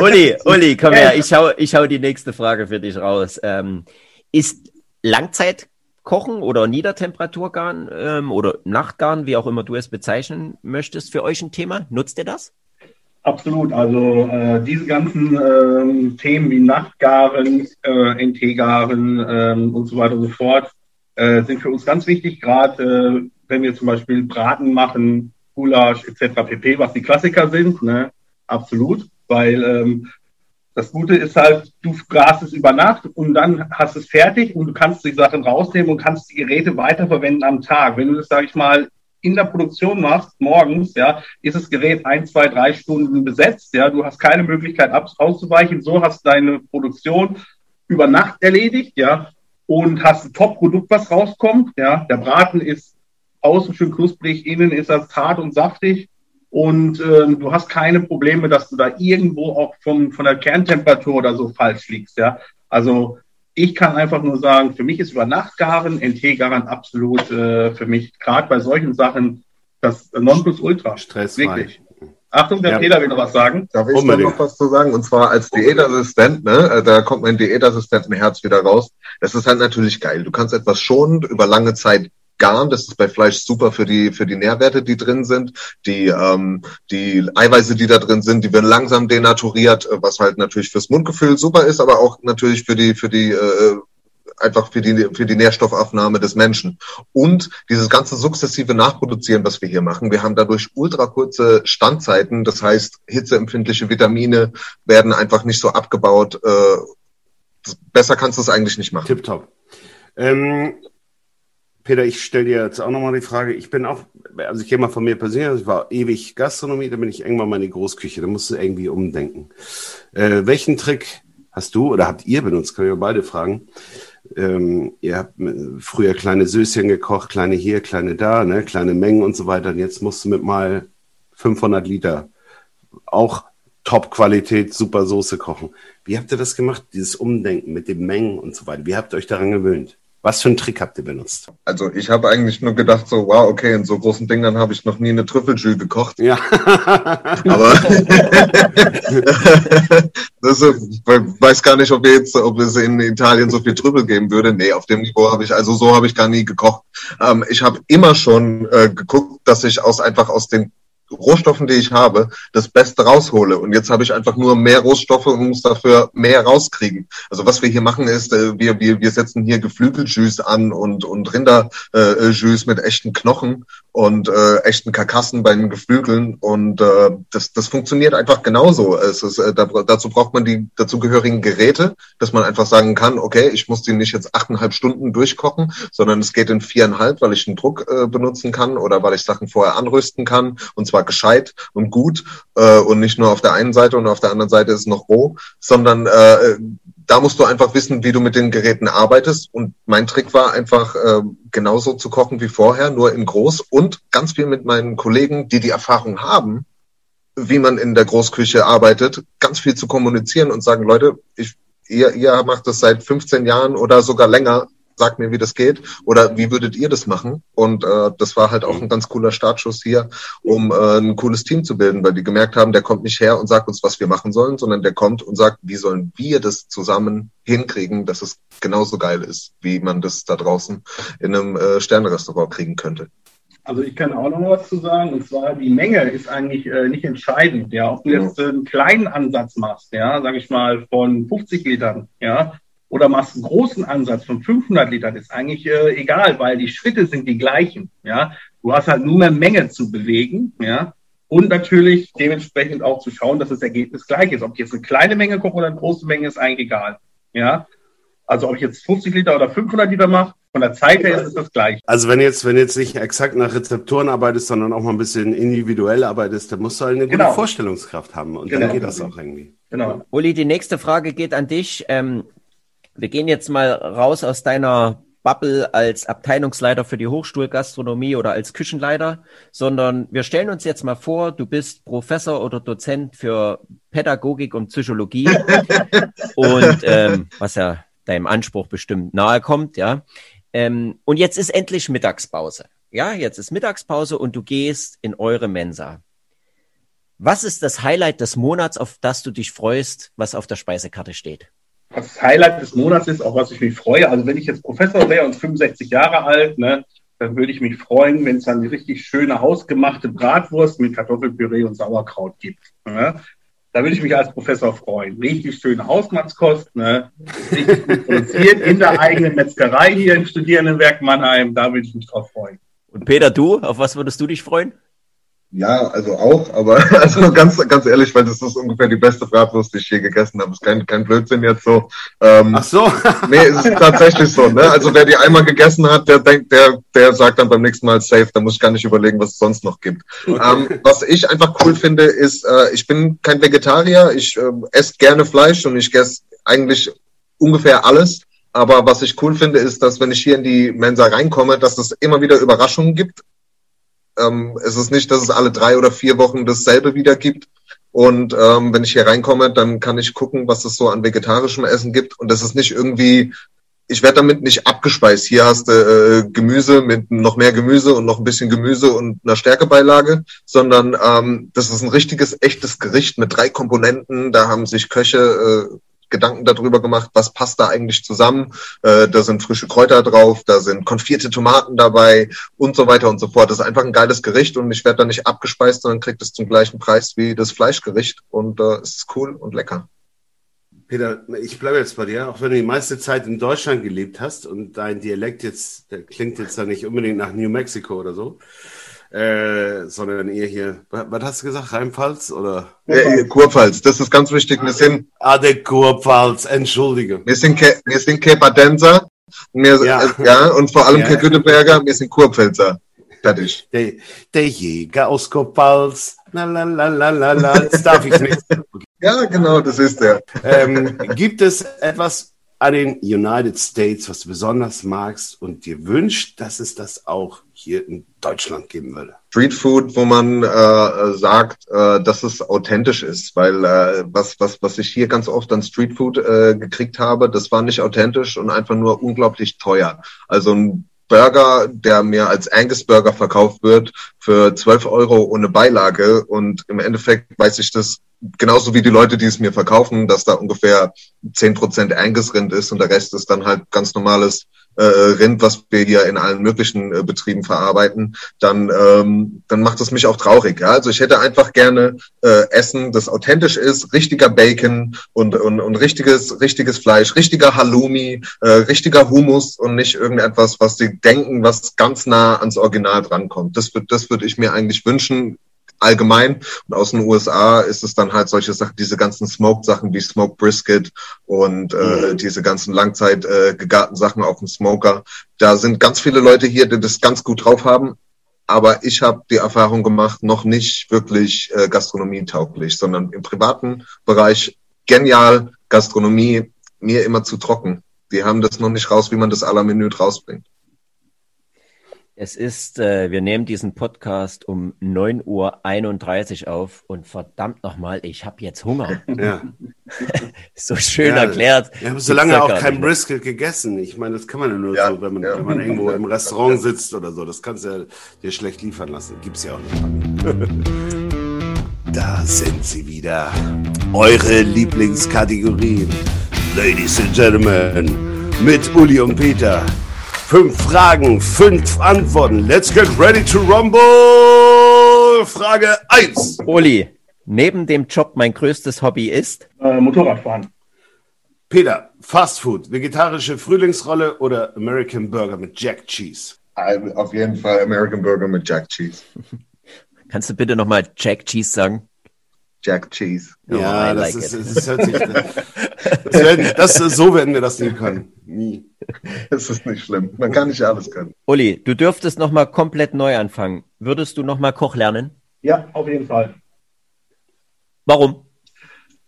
Uli, Uli, komm her, ich hau, ich hau die nächste Frage für dich raus. Ähm, ist Langzeitkochen oder Niedertemperaturgarn ähm, oder Nachtgarn, wie auch immer du es bezeichnen möchtest, für euch ein Thema? Nutzt ihr das? Absolut. Also äh, diese ganzen ähm, Themen wie Nachtgaren, äh, NT-Garen ähm, und so weiter und so fort äh, sind für uns ganz wichtig, gerade äh, wenn wir zum Beispiel Braten machen, Gulasch etc. pp., was die Klassiker sind. Ne? Absolut. Weil ähm, das Gute ist halt, du grast es über Nacht und dann hast es fertig und du kannst die Sachen rausnehmen und kannst die Geräte weiterverwenden am Tag. Wenn du das, sage ich mal, in der Produktion machst, morgens, ja, ist das Gerät ein, zwei, drei Stunden besetzt, ja, du hast keine Möglichkeit auszuweichen, so hast deine Produktion über Nacht erledigt, ja, und hast ein Top-Produkt, was rauskommt, ja, der Braten ist außen schön knusprig, innen ist er zart und saftig und äh, du hast keine Probleme, dass du da irgendwo auch vom, von der Kerntemperatur oder so falsch liegst, ja, also ich kann einfach nur sagen, für mich ist über Nacht garen, NT-Garen absolut äh, für mich, gerade bei solchen Sachen, das Nonplusultra. Stress Wirklich. Achtung, der ja. Peter will noch was sagen. Darf ich da noch was zu sagen? Und zwar als Diätassistent, ne, äh, da kommt mein Diätassistentenherz wieder raus. Das ist halt natürlich geil. Du kannst etwas schonend über lange Zeit Garn. Das ist bei Fleisch super für die, für die Nährwerte, die drin sind. Die, ähm, die Eiweiße, die da drin sind, die werden langsam denaturiert, was halt natürlich fürs Mundgefühl super ist, aber auch natürlich für die, für die, äh, einfach für die, für die Nährstoffaufnahme des Menschen. Und dieses ganze sukzessive Nachproduzieren, was wir hier machen, wir haben dadurch ultra kurze Standzeiten. Das heißt, hitzeempfindliche Vitamine werden einfach nicht so abgebaut. Äh, besser kannst du es eigentlich nicht machen. Tipptopp. Ähm, Peter, ich stelle dir jetzt auch nochmal die Frage. Ich bin auch, also ich gehe mal von mir persönlich, ich war ewig Gastronomie, da bin ich irgendwann mal in die Großküche, da musst du irgendwie umdenken. Äh, welchen Trick hast du oder habt ihr benutzt? Kann ich beide fragen. Ähm, ihr habt früher kleine Söschen gekocht, kleine hier, kleine da, ne, kleine Mengen und so weiter. Und jetzt musst du mit mal 500 Liter auch Top-Qualität, super Soße kochen. Wie habt ihr das gemacht? Dieses Umdenken mit den Mengen und so weiter. Wie habt ihr euch daran gewöhnt? Was für einen Trick habt ihr benutzt? Also ich habe eigentlich nur gedacht, so, wow, okay, in so großen Dingern habe ich noch nie eine Trüffeljus gekocht. Ja. Aber das, ich weiß gar nicht, ob, jetzt, ob es in Italien so viel Trüffel geben würde. Nee, auf dem Niveau habe ich, also so habe ich gar nie gekocht. Ähm, ich habe immer schon äh, geguckt, dass ich aus einfach aus den Rohstoffen, die ich habe, das Beste raushole. Und jetzt habe ich einfach nur mehr Rohstoffe und muss dafür mehr rauskriegen. Also was wir hier machen ist, äh, wir, wir, wir setzen hier Geflügeljus an und, und Rinderjus mit echten Knochen und äh, echten Karkassen bei den Geflügeln. Und äh, das, das funktioniert einfach genauso. Es ist, äh, da, dazu braucht man die dazugehörigen Geräte, dass man einfach sagen kann, okay, ich muss die nicht jetzt achteinhalb Stunden durchkochen, sondern es geht in viereinhalb, weil ich einen Druck äh, benutzen kann oder weil ich Sachen vorher anrüsten kann. Und zwar gescheit und gut äh, und nicht nur auf der einen Seite und auf der anderen Seite ist es noch roh, sondern äh, da musst du einfach wissen, wie du mit den Geräten arbeitest. Und mein Trick war einfach äh, genauso zu kochen wie vorher, nur in groß und ganz viel mit meinen Kollegen, die die Erfahrung haben, wie man in der Großküche arbeitet, ganz viel zu kommunizieren und sagen, Leute, ich, ihr, ihr macht das seit 15 Jahren oder sogar länger sagt mir, wie das geht oder wie würdet ihr das machen? Und äh, das war halt auch ein ganz cooler Startschuss hier, um äh, ein cooles Team zu bilden, weil die gemerkt haben, der kommt nicht her und sagt uns, was wir machen sollen, sondern der kommt und sagt, wie sollen wir das zusammen hinkriegen, dass es genauso geil ist, wie man das da draußen in einem äh, Sternrestaurant kriegen könnte. Also ich kann auch noch was zu sagen, und zwar die Menge ist eigentlich äh, nicht entscheidend. Ja, ob du jetzt äh, einen kleinen Ansatz machst, ja, sage ich mal von 50 Litern, ja, oder machst einen großen Ansatz von 500 Litern, ist eigentlich äh, egal, weil die Schritte sind die gleichen. Ja, du hast halt nur mehr Menge zu bewegen. Ja, und natürlich dementsprechend auch zu schauen, dass das Ergebnis gleich ist. Ob ich jetzt eine kleine Menge koche oder eine große Menge, ist eigentlich egal. Ja, also ob ich jetzt 50 Liter oder 500 Liter mache, von der Zeit her ist es das gleiche. Also wenn jetzt, wenn jetzt nicht exakt nach Rezeptoren arbeitest, sondern auch mal ein bisschen individuell arbeitest, dann musst du halt eine gute genau. Vorstellungskraft haben und genau. dann geht das auch irgendwie. Genau. Uli, die nächste Frage geht an dich. Ähm, wir gehen jetzt mal raus aus deiner Bubble als Abteilungsleiter für die Hochschulgastronomie oder als Küchenleiter, sondern wir stellen uns jetzt mal vor, du bist Professor oder Dozent für Pädagogik und Psychologie und ähm, was ja deinem Anspruch bestimmt nahe kommt, ja. Ähm, und jetzt ist endlich Mittagspause. Ja, jetzt ist Mittagspause und du gehst in eure Mensa. Was ist das Highlight des Monats, auf das du dich freust, was auf der Speisekarte steht? Das Highlight des Monats ist, auch was ich mich freue. Also wenn ich jetzt Professor wäre und 65 Jahre alt, ne, dann würde ich mich freuen, wenn es dann richtig schöne hausgemachte Bratwurst mit Kartoffelpüree und Sauerkraut gibt. Ne? Da würde ich mich als Professor freuen. Richtig schöne Hausmannskost, ne? richtig gut produziert in der eigenen Metzgerei hier im Studierendenwerk Mannheim. Da würde ich mich drauf freuen. Und Peter, du, auf was würdest du dich freuen? Ja, also auch, aber also ganz, ganz ehrlich, weil das ist ungefähr die beste Bratwurst, die ich je gegessen habe. Ist kein, kein Blödsinn jetzt so. Ähm, Ach so. nee, es ist tatsächlich so. Ne? Also wer die einmal gegessen hat, der denkt, der, der sagt dann beim nächsten Mal safe. Da muss ich gar nicht überlegen, was es sonst noch gibt. Okay. Ähm, was ich einfach cool finde, ist, äh, ich bin kein Vegetarier. Ich äh, esse gerne Fleisch und ich esse eigentlich ungefähr alles. Aber was ich cool finde, ist, dass wenn ich hier in die Mensa reinkomme, dass es immer wieder Überraschungen gibt ähm, es ist nicht, dass es alle drei oder vier Wochen dasselbe wieder gibt. Und ähm, wenn ich hier reinkomme, dann kann ich gucken, was es so an vegetarischem Essen gibt. Und das ist nicht irgendwie, ich werde damit nicht abgespeist. Hier hast du äh, Gemüse mit noch mehr Gemüse und noch ein bisschen Gemüse und einer Stärkebeilage, sondern ähm, das ist ein richtiges, echtes Gericht mit drei Komponenten. Da haben sich Köche äh, Gedanken darüber gemacht, was passt da eigentlich zusammen. Äh, da sind frische Kräuter drauf, da sind konfierte Tomaten dabei und so weiter und so fort. Das ist einfach ein geiles Gericht und ich werde da nicht abgespeist, sondern kriegt es zum gleichen Preis wie das Fleischgericht und äh, ist cool und lecker. Peter, ich bleibe jetzt bei dir, auch wenn du die meiste Zeit in Deutschland gelebt hast und dein Dialekt jetzt, der klingt jetzt da nicht unbedingt nach New Mexico oder so äh, sondern eher hier, was hast du gesagt, Rheinpfalz oder? Ja, Kurpfalz, das ist ganz wichtig. Wir sind, ah, der Kurpfalz, entschuldige. Wir sind, Ke wir sind Kepadenser, wir, ja. Äh, ja, und vor allem ja. Güteberger, wir sind Kurpfälzer. Fertig. Der, der Jäger aus Kurpfalz, la la la la la la, das darf ich nicht. Ja, genau, das ist der. Ähm, gibt es etwas an den United States, was du besonders magst und dir wünscht, dass es das auch hier in Deutschland geben würde? Street Food, wo man äh, sagt, äh, dass es authentisch ist, weil äh, was, was, was ich hier ganz oft an Street Food äh, gekriegt habe, das war nicht authentisch und einfach nur unglaublich teuer. Also ein Burger, der mir als Angus Burger verkauft wird, für 12 Euro ohne Beilage. Und im Endeffekt weiß ich das genauso wie die Leute, die es mir verkaufen, dass da ungefähr 10% Angus Rind ist und der Rest ist dann halt ganz normales äh, Rind, was wir hier in allen möglichen äh, Betrieben verarbeiten, dann, ähm, dann macht es mich auch traurig. Ja? Also ich hätte einfach gerne äh, Essen, das authentisch ist, richtiger Bacon und, und, und richtiges, richtiges Fleisch, richtiger Halloumi, äh, richtiger Hummus und nicht irgendetwas, was sie denken, was ganz nah ans Original drankommt. Das, das würde ich mir eigentlich wünschen allgemein. Und aus den USA ist es dann halt solche Sachen, diese ganzen Smoked-Sachen wie Smoked Brisket und äh, mhm. diese ganzen Langzeit äh, gegarten Sachen auf dem Smoker. Da sind ganz viele Leute hier, die das ganz gut drauf haben. Aber ich habe die Erfahrung gemacht, noch nicht wirklich äh, gastronomietauglich, sondern im privaten Bereich genial, Gastronomie mir immer zu trocken. Die haben das noch nicht raus, wie man das aller Menü rausbringt. Es ist, äh, wir nehmen diesen Podcast um 9.31 Uhr auf und verdammt nochmal, ich habe jetzt Hunger. Ja. so schön ja, erklärt. Wir haben so lange auch kein Brisket gegessen. Ich meine, das kann man ja nur ja, so, wenn man, ja. wenn man irgendwo im Restaurant sitzt oder so. Das kannst du ja dir schlecht liefern lassen. Gibt's ja auch nicht. da sind sie wieder. Eure Lieblingskategorien. Ladies and Gentlemen, mit Uli und Peter. Fünf Fragen, fünf Antworten. Let's get ready to rumble. Frage 1. Uli, neben dem Job mein größtes Hobby ist? Äh, Motorradfahren. Peter, Fast Food, vegetarische Frühlingsrolle oder American Burger mit Jack Cheese? Auf jeden Fall American Burger mit Jack Cheese. Kannst du bitte nochmal Jack Cheese sagen? Jack Cheese. Oh, ja, das, like ist, das, hört sich, das, werden, das, so werden wir das nie können. Nie. Es ist nicht schlimm. Man kann nicht alles können. Uli, du dürftest nochmal komplett neu anfangen. Würdest du nochmal Koch lernen? Ja, auf jeden Fall. Warum?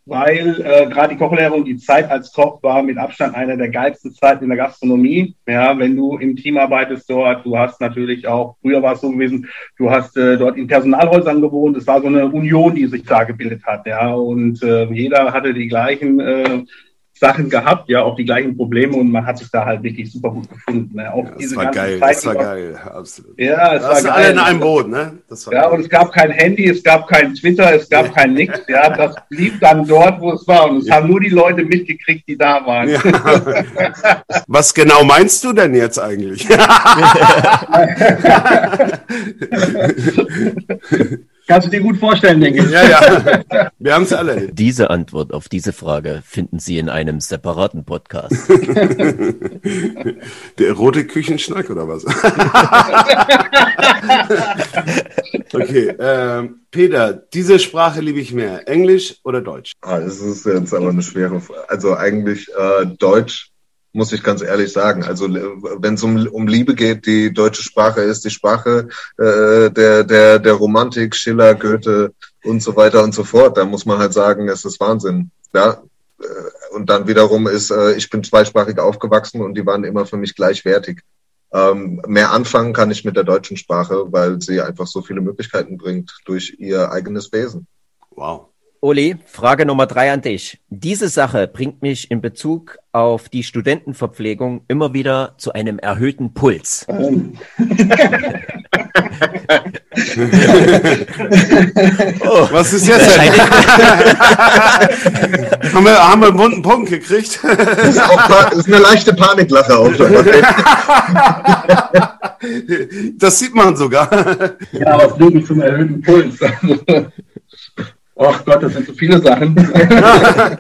Weil äh, gerade die Kochlehre und die Zeit als Koch war mit Abstand eine der geilsten Zeiten in der Gastronomie. Ja, wenn du im Team arbeitest dort, du hast natürlich auch, früher war es so gewesen, du hast äh, dort in Personalhäusern gewohnt, es war so eine Union, die sich da gebildet hat, ja, und äh, jeder hatte die gleichen äh, Sachen gehabt, ja, auch die gleichen Probleme und man hat sich da halt wirklich super gut gefunden. Ne? Auch ja, das war geil, Zeit, das war geil, absolut. Ja, es das war geil. alle in einem Boot, ne? ja, geil. und es gab kein Handy, es gab kein Twitter, es gab kein Nix, ja, das blieb dann dort, wo es war und es ja. haben nur die Leute mitgekriegt, die da waren. Ja. Was genau meinst du denn jetzt eigentlich? Kannst du dir gut vorstellen, denke ich. Ja, ja. Wir haben es alle. Diese Antwort auf diese Frage finden Sie in einem separaten Podcast. Der rote Küchenschnack oder was? Okay, ähm, Peter, diese Sprache liebe ich mehr, Englisch oder Deutsch? Ah, das ist jetzt aber eine schwere Frage. Also eigentlich äh, Deutsch, muss ich ganz ehrlich sagen. Also wenn es um, um Liebe geht, die deutsche Sprache ist die Sprache äh, der, der, der Romantik, Schiller, Goethe und so weiter und so fort. Da muss man halt sagen, es ist Wahnsinn. Ja, äh, und dann wiederum ist, äh, ich bin zweisprachig aufgewachsen und die waren immer für mich gleichwertig. Ähm, mehr anfangen kann ich mit der deutschen Sprache, weil sie einfach so viele Möglichkeiten bringt durch ihr eigenes Wesen. Wow. Uli, Frage Nummer drei an dich. Diese Sache bringt mich in Bezug auf die Studentenverpflegung immer wieder zu einem erhöhten Puls. Ähm. oh. Was ist jetzt denn? haben, wir, haben wir einen bunten Punkt gekriegt? das, ist auch, das ist eine leichte Paniklache auch schon. das sieht man sogar. Ja, was bringt mich zum erhöhten Puls? Ach Gott, das sind so viele Sachen.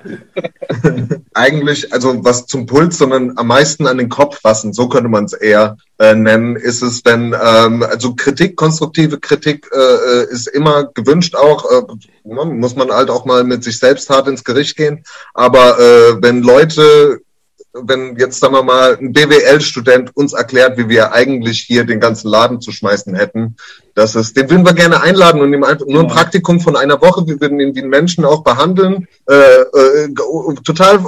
Eigentlich, also was zum Puls, sondern am meisten an den Kopf fassen, so könnte man es eher äh, nennen, ist es, wenn, ähm, also Kritik, konstruktive Kritik äh, äh ist immer gewünscht auch, äh, muss man halt auch mal mit sich selbst hart ins Gericht gehen, aber äh, wenn Leute wenn jetzt, sagen wir mal, ein BWL-Student uns erklärt, wie wir eigentlich hier den ganzen Laden zu schmeißen hätten, das ist, den würden wir gerne einladen und ihm einfach nur ein Praktikum von einer Woche, wir würden ihn wie einen Menschen auch behandeln, äh, äh, total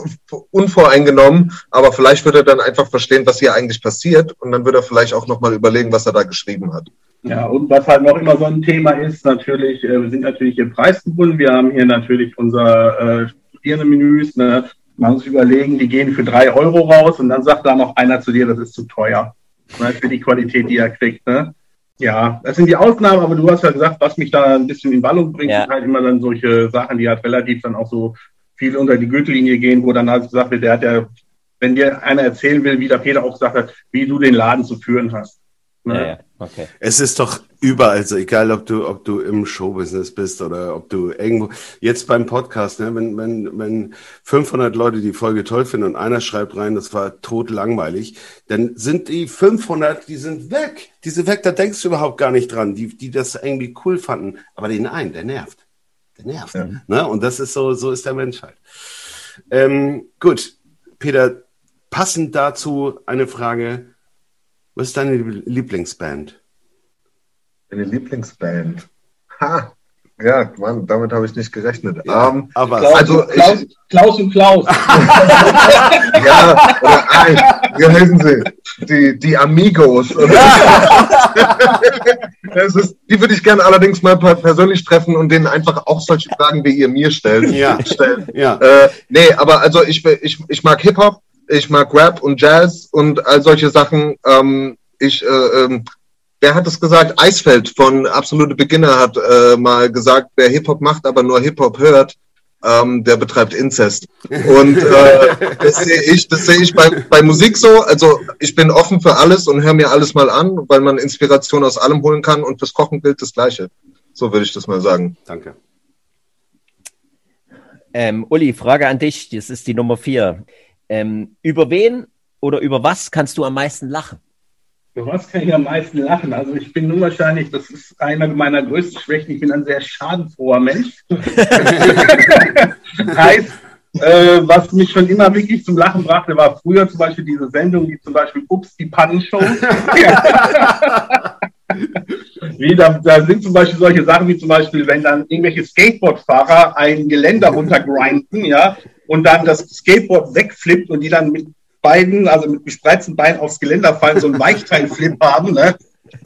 unvoreingenommen, aber vielleicht würde er dann einfach verstehen, was hier eigentlich passiert und dann würde er vielleicht auch nochmal überlegen, was er da geschrieben hat. Ja, und was halt noch immer so ein Thema ist, natürlich, äh, wir sind natürlich im Preis gebunden, wir haben hier natürlich unser äh, Studierendenmenüs, ne, man muss überlegen, die gehen für drei Euro raus und dann sagt da noch einer zu dir, das ist zu teuer für die Qualität, die er kriegt. Ne? Ja, das sind die Ausnahmen, aber du hast ja gesagt, was mich da ein bisschen in Wallung bringt, ja. sind halt immer dann solche Sachen, die halt relativ dann auch so viel unter die Gürtellinie gehen, wo dann halt gesagt wird, der hat ja, wenn dir einer erzählen will, wie der Peter auch gesagt hat, wie du den Laden zu führen hast. Ne? Ja, ja. Okay. Es ist doch überall so, egal ob du, ob du im Showbusiness bist oder ob du irgendwo, jetzt beim Podcast, ne, wenn, wenn, wenn 500 Leute die Folge toll finden und einer schreibt rein, das war tot langweilig, dann sind die 500, die sind weg. Die sind weg, da denkst du überhaupt gar nicht dran, die, die das irgendwie cool fanden. Aber den einen, der nervt. Der nervt. Ja. Ne? Und das ist so, so ist der Mensch halt. Ähm, gut, Peter, passend dazu eine Frage, was ist deine Lieblingsband? Meine Lieblingsband? Ha! Ja, Mann, damit habe ich nicht gerechnet. Ja, um, ähm, aber Klaus, also Klaus, ich, Klaus und Klaus. ja, oder nein, wie heißen sie? Die, die Amigos. das ist, die würde ich gerne allerdings mal persönlich treffen und denen einfach auch solche Fragen wie ihr mir stellt. Ja. Stellen. ja. Äh, nee, aber also ich, ich, ich mag Hip-Hop, ich mag Rap und Jazz und all solche Sachen. Ähm, ich, äh, ähm, wer hat es gesagt? Eisfeld von Absolute Beginner hat äh, mal gesagt, wer Hip-Hop macht, aber nur Hip-Hop hört, ähm, der betreibt Inzest. Und äh, das sehe ich, das sehe ich bei, bei Musik so. Also ich bin offen für alles und höre mir alles mal an, weil man Inspiration aus allem holen kann und fürs Kochen gilt das Gleiche. So würde ich das mal sagen. Danke. Ähm, Uli, Frage an dich. Das ist die Nummer vier. Ähm, über wen oder über was kannst du am meisten lachen? Über was kann ich am meisten lachen? Also ich bin nun wahrscheinlich, das ist einer meiner größten Schwächen, ich bin ein sehr schadenfroher Mensch. heißt, äh, was mich schon immer wirklich zum Lachen brachte, war früher zum Beispiel diese Sendung, wie zum Beispiel Ups, die Pannenshow. wie, da, da, sind zum Beispiel solche Sachen wie zum Beispiel, wenn dann irgendwelche Skateboardfahrer ein Geländer runtergrinden, ja, und dann das Skateboard wegflippt und die dann mit beiden, also mit gespreizten Beinen aufs Geländer fallen, so einen Weichteilflip haben, ne?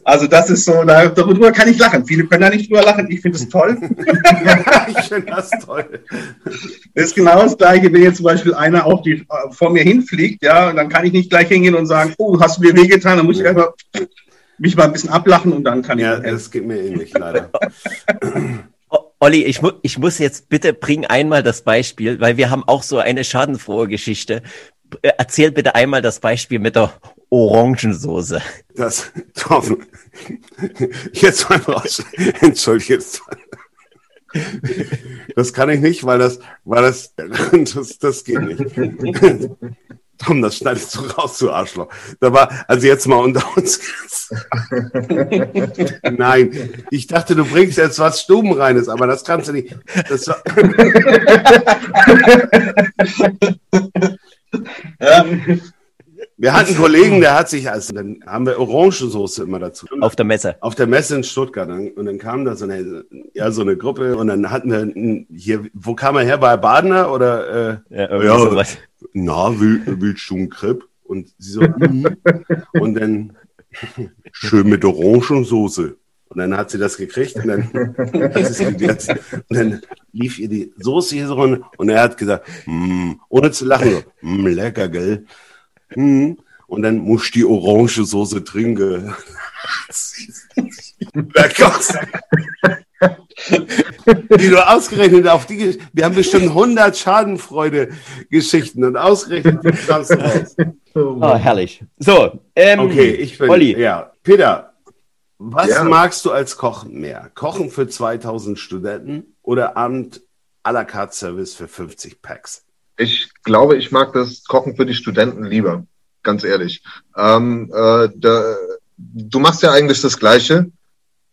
Also das ist so, da, darüber kann ich lachen. Viele können da nicht drüber lachen. Ich finde es toll. ich finde das toll. Das ist genau das Gleiche, wenn jetzt zum Beispiel einer auf die, vor mir hinfliegt, ja, dann kann ich nicht gleich hingehen und sagen, oh, hast du mir wehgetan? Dann muss ich einfach mich mal ein bisschen ablachen und dann kann ich. Ja, das geht mir ähnlich, leider. Olli, ich, mu ich muss jetzt bitte bring einmal das Beispiel, weil wir haben auch so eine schadenfrohe Geschichte. Erzähl bitte einmal das Beispiel mit der Orangensoße. Das, Tom, jetzt mal raus. Entschuldige. Das kann ich nicht, weil das, weil das, das, das geht nicht. Tom, das schneidest du raus, du Arschloch. Da war, also jetzt mal unter uns. Nein, ich dachte, du bringst jetzt was Stubenreines, aber das kannst du nicht. Das war Ja. wir hatten einen Kollegen, der hat sich, also dann haben wir Orangensoße immer dazu. Auf der Messe. auf der Messe in Stuttgart und dann kam da so eine, ja, so eine Gruppe und dann hatten wir hier, wo kam er her? Bei Badener oder? Äh, Ja, irgendwie Ja. sowas. Na, will, willst du einen Crepe? Und sie so, mhm. und dann schön mit Orangensoße. Und dann hat sie das gekriegt und dann, gegessen. und dann lief ihr die Soße hier so runter und er hat gesagt, mm, ohne zu lachen, so, mm, lecker, gell? Mm. Und dann muss die Orangensoße trinken. lecker. Die du ausgerechnet auf die, wir haben bestimmt 100 Schadenfreude-Geschichten und ausgerechnet du raus. Oh, herrlich. So, ähm, Okay, ich bin, Olli. ja. Peter, was Ja. magst du als Koch mehr? Kochen für 2000 Studenten oder Abend à la carte Service für 50 Packs? Ich glaube, ich mag das Kochen für die Studenten lieber, ganz ehrlich. Ähm, äh, da, du machst ja eigentlich das Gleiche,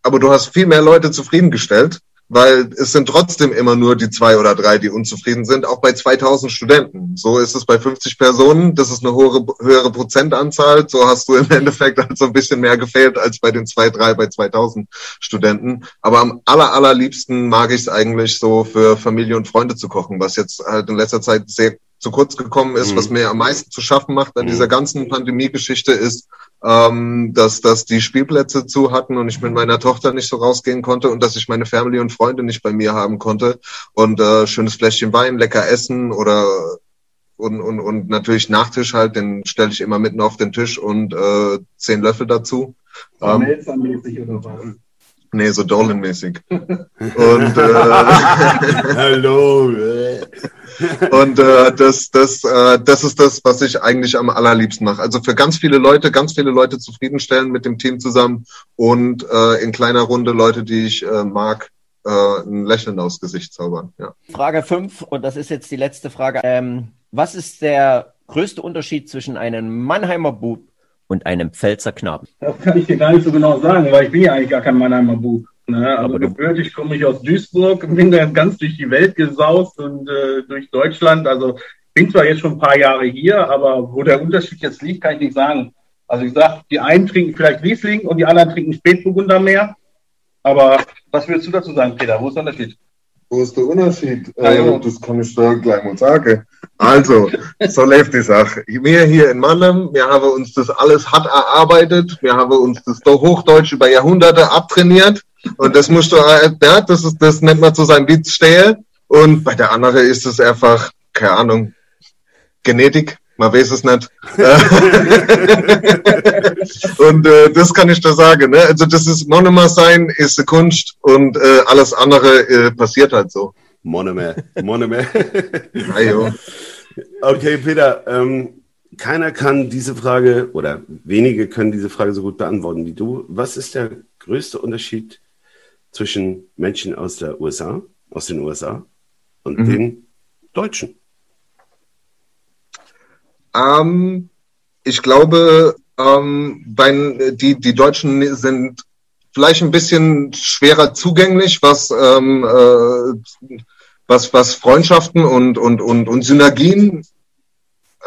aber du hast viel mehr Leute zufriedengestellt, weil es sind trotzdem immer nur die zwei oder drei, die unzufrieden sind, auch bei 2000 Studenten. So ist es bei 50 Personen, das ist eine höhere, höhere Prozentanzahl, so hast du im Endeffekt also ein bisschen mehr gefehlt als bei den zwei, drei, bei 2000 Studenten. Aber am aller, allerliebsten mag ich es eigentlich so für Familie und Freunde zu kochen, was jetzt halt in letzter Zeit sehr zu kurz gekommen ist, Mhm. was mir am meisten zu schaffen macht an Mhm. dieser ganzen Pandemie-Geschichte ist, ähm, dass, dass die Spielplätze zu hatten und ich mit meiner Tochter nicht so rausgehen konnte und dass ich meine Family und Freunde nicht bei mir haben konnte und äh, schönes Fläschchen Wein, lecker essen oder und, und, und natürlich Nachtisch halt, den stelle ich immer mitten auf den Tisch und äh, zehn Löffel dazu. Ähm, Melzer-mäßig oder was? Nee, so Dolan-mäßig. und äh, Hallo. Und äh, das, das, äh, das ist das, was ich eigentlich am allerliebsten mache. Also für ganz viele Leute, ganz viele Leute zufriedenstellen mit dem Team zusammen und äh, in kleiner Runde Leute, die ich äh, mag, äh, ein Lächeln aufs Gesicht zaubern. Ja. Frage 5, und das ist jetzt die letzte Frage. Ähm, was ist der größte Unterschied zwischen einem Mannheimer Bub und einem Pfälzer Knaben? Das kann ich dir gar nicht so genau sagen, weil ich bin ja eigentlich gar kein Mannheimer Bub. Ne? Also Aber gebürtig komme ich aus Duisburg, bin dann ganz durch die Welt gesaust und äh, durch Deutschland. Also bin zwar jetzt schon ein paar Jahre hier, aber wo der Unterschied jetzt liegt, kann ich nicht sagen. Also ich sag, die einen trinken vielleicht Riesling und die anderen trinken Spätburgunder mehr. Aber was würdest du dazu sagen, Peter? Wo ist der Unterschied? Wo ist der Unterschied? Ah, ja. Ähm, das kann ich da gleich mal sagen. Also, so läuft die Sache. Wir hier in Mannheim, wir haben uns das alles hart erarbeitet. Wir haben uns das Hochdeutsch über Jahrhunderte abtrainiert. Und das musst du, äh, ja, das ist, das nennt man zu seinem Witz stehen. Und bei der anderen ist es einfach, keine Ahnung, Genetik. Man weiß es nicht. und äh, das kann ich da sagen. Ne? Also das ist Monomer sein, ist eine Kunst und äh, alles andere äh, passiert halt so. Monomer. Monomer. Okay, Peter, ähm, keiner kann diese Frage oder wenige können diese Frage so gut beantworten wie du. Was ist der größte Unterschied zwischen Menschen aus der USA, aus den USA und Mhm. den Deutschen? Ähm, ich glaube, ähm, bei, die, die Deutschen sind vielleicht ein bisschen schwerer zugänglich, was, ähm, äh, was, was Freundschaften und, und, und, und Synergien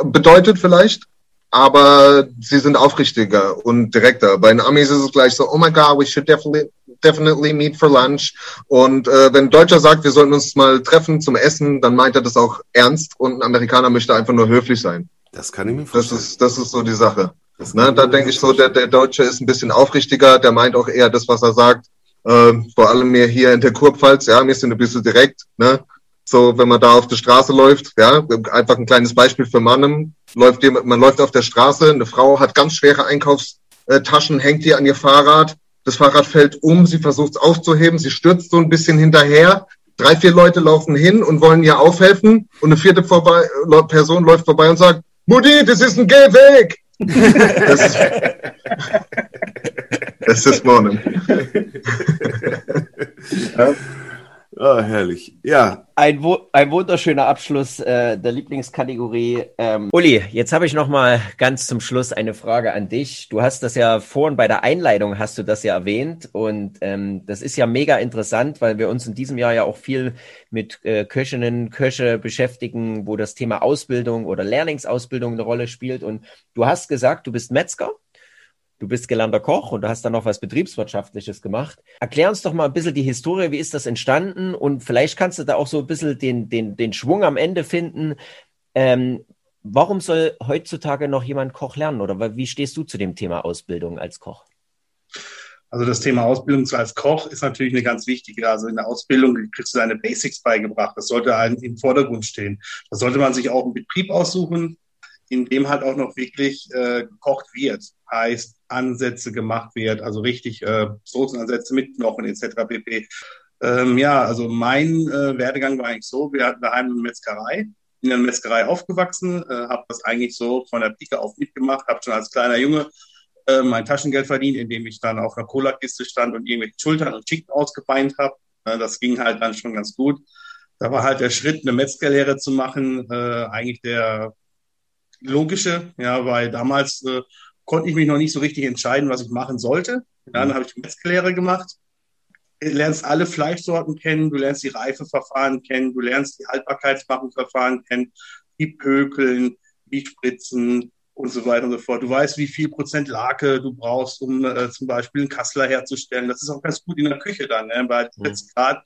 bedeutet vielleicht. Aber sie sind aufrichtiger und direkter. Bei den Amis ist es gleich so, oh my God, we should definitely, definitely meet for lunch. Und äh, wenn ein Deutscher sagt, wir sollten uns mal treffen zum Essen, dann meint er das auch ernst und ein Amerikaner möchte einfach nur höflich sein. Das kann ich mir Das vorstellen. ist, das ist so die Sache. Das Ne, da denke ich so, der, der Deutsche ist ein bisschen aufrichtiger, der meint auch eher das, was er sagt. Ähm, vor allem mir hier in der Kurpfalz, ja, wir sind ein bisschen direkt, ne? So, wenn man da auf der Straße läuft, ja, einfach ein kleines Beispiel für Mannem, läuft jemand, man läuft auf der Straße, eine Frau hat ganz schwere Einkaufstaschen, hängt die an ihr Fahrrad, das Fahrrad fällt um, sie versucht es aufzuheben, sie stürzt so ein bisschen hinterher, drei, vier Leute laufen hin und wollen ihr aufhelfen und eine vierte vorbei, Person läuft vorbei und sagt, Mutti, das ist ein Gehweg! Das ist, das ist Monem. Oh, herrlich. Ja. Ein, ein wunderschöner Abschluss äh, der Lieblingskategorie. Ähm, Uli, jetzt habe ich noch mal ganz zum Schluss eine Frage an dich. Du hast das ja vorhin bei der Einleitung hast du das ja erwähnt und ähm, das ist ja mega interessant, weil wir uns in diesem Jahr ja auch viel mit äh, Köchinnen, Köche beschäftigen, wo das Thema Ausbildung oder Lehrlingsausbildung eine Rolle spielt. Und du hast gesagt, du bist Metzger Du bist gelernter Koch und du hast dann noch was Betriebswirtschaftliches gemacht. Erklär uns doch mal ein bisschen die Historie, wie ist das entstanden? Und vielleicht kannst du da auch so ein bisschen den, den, den Schwung am Ende finden. Ähm, warum soll heutzutage noch jemand Koch lernen? Oder wie stehst du zu dem Thema Ausbildung als Koch? Also das Thema Ausbildung als Koch ist natürlich eine ganz wichtige. Also in der Ausbildung kriegst du deine Basics beigebracht. Das sollte einem im Vordergrund stehen. Da sollte man sich auch einen Betrieb aussuchen, in dem halt auch noch wirklich äh, gekocht wird. Heißt, Ansätze gemacht wird, also richtig äh, Soßenansätze mit Knochen etc. pp. Ähm, ja, also mein äh, Werdegang war eigentlich so, wir hatten daheim eine Metzgerei, in der Metzgerei aufgewachsen, äh, habe das eigentlich so von der Pike auf mitgemacht, habe schon als kleiner Junge äh, mein Taschengeld verdient, indem ich dann auf einer Cola-Kiste stand und irgendwelche Schultern und Chicken ausgebeint habe. Äh, das ging halt dann schon ganz gut. Da war halt der Schritt, eine Metzgerlehre zu machen, äh, eigentlich der logische, ja, weil damals äh, konnte ich mich noch nicht so richtig entscheiden, was ich machen sollte. Dann mhm. habe ich Metzgerlehre gemacht. Du lernst alle Fleischsorten kennen, du lernst die Reifeverfahren kennen, du lernst die Haltbarkeitsmachungsverfahren kennen, wie Pökeln, wie Spritzen und so weiter und so fort. Du weißt, wie viel Prozent Lake du brauchst, um äh, zum Beispiel einen Kassler herzustellen. Das ist auch ganz gut in der Küche dann, ne? weil mhm. jetzt gerade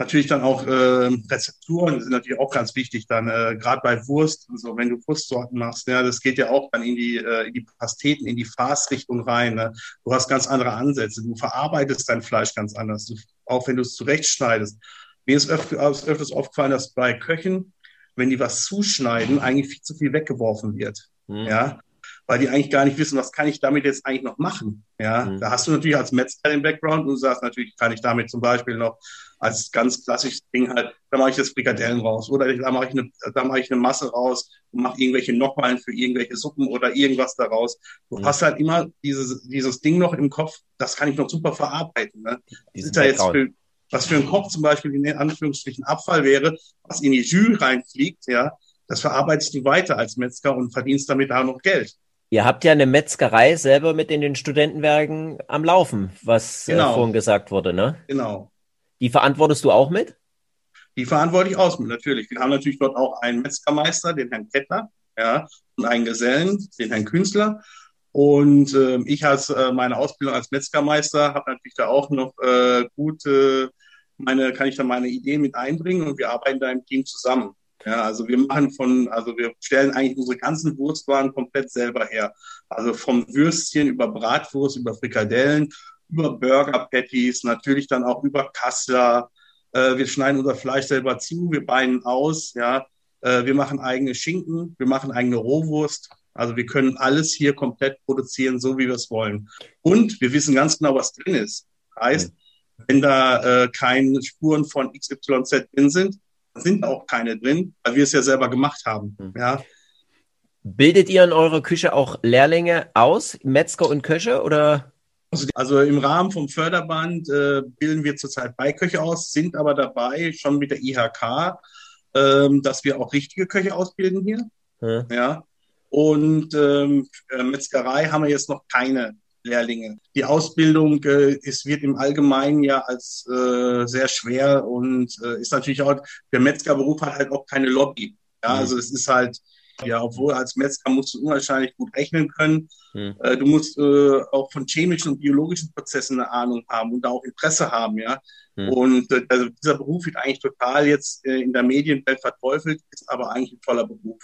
Natürlich dann auch äh, Rezepturen sind natürlich auch ganz wichtig dann, äh, gerade bei Wurst und so, wenn du Wurstsorten machst, ja, das geht ja auch dann in die, äh, in die Pasteten, in die Fassrichtung rein. Ne? Du hast ganz andere Ansätze, du verarbeitest dein Fleisch ganz anders, du, auch wenn du es zurechtschneidest. Mir ist öfter, öfters aufgefallen, dass bei Köchen, wenn die was zuschneiden, eigentlich viel zu viel weggeworfen wird. Mhm. Ja, weil die eigentlich gar nicht wissen, was kann ich damit jetzt eigentlich noch machen. Ja, mhm. da hast du natürlich als Metzger den Background und du sagst natürlich, kann ich damit zum Beispiel noch als ganz klassisches Ding halt, da mache ich jetzt Frikadellen raus oder da mache ich eine, da mache ich eine Masse raus und mache irgendwelche Nochmalen für irgendwelche Suppen oder irgendwas daraus. Du mhm. hast halt immer dieses, dieses Ding noch im Kopf, das kann ich noch super verarbeiten. Ne? Das ist ja jetzt für, was für einen Koch zum Beispiel in Anführungsstrichen Abfall wäre, was in die Jus reinfliegt, ja, das verarbeitest du weiter als Metzger und verdienst damit auch noch Geld. Ihr habt ja eine Metzgerei selber mit in den Studentenwerken am Laufen, was äh, genau. äh, vorhin gesagt wurde, ne? Genau. Die verantwortest du auch mit? Die verantworte ich auch mit, natürlich. Wir haben natürlich dort auch einen Metzgermeister, den Herrn Kettler, ja, und einen Gesellen, den Herrn Künstler. Und äh, ich als äh, meine Ausbildung als Metzgermeister habe natürlich da auch noch äh, gute, meine, kann ich da meine Ideen mit einbringen und wir arbeiten da im Team zusammen. Ja, also wir machen von, also wir stellen eigentlich unsere ganzen Wurstwaren komplett selber her. Also vom Würstchen über Bratwurst, über Frikadellen, über Burger Patties, natürlich dann auch über Kassler. Äh, wir schneiden unser Fleisch selber zu, wir beinen aus, ja. Äh, wir machen eigene Schinken, wir machen eigene Rohwurst. Also wir können alles hier komplett produzieren, so wie wir es wollen. Und wir wissen ganz genau, was drin ist. Heißt, wenn da äh, keine Spuren von XYZ drin sind, sind auch keine drin, weil wir es ja selber gemacht haben. Mhm. Ja. Bildet ihr in eurer Küche auch Lehrlinge aus, Metzger und Köche oder? Also, also im Rahmen vom Förderband äh, bilden wir zurzeit Beiköche aus, sind aber dabei schon mit der IHK, ähm, dass wir auch richtige Köche ausbilden hier. Hm. Ja. Und ähm, äh, Metzgerei haben wir jetzt noch keine Lehrlinge. Die Ausbildung äh, ist, wird im Allgemeinen ja als äh, sehr schwer und äh, ist natürlich auch, der Metzgerberuf hat halt auch keine Lobby. Ja, mhm. also es ist halt, ja, obwohl als Metzger musst du unwahrscheinlich gut rechnen können. Mhm. Äh, du musst äh, auch von chemischen und biologischen Prozessen eine Ahnung haben und da auch Interesse haben, ja. Mhm. Und äh, also dieser Beruf wird eigentlich total jetzt äh, in der Medienwelt verteufelt, ist aber eigentlich ein toller Beruf.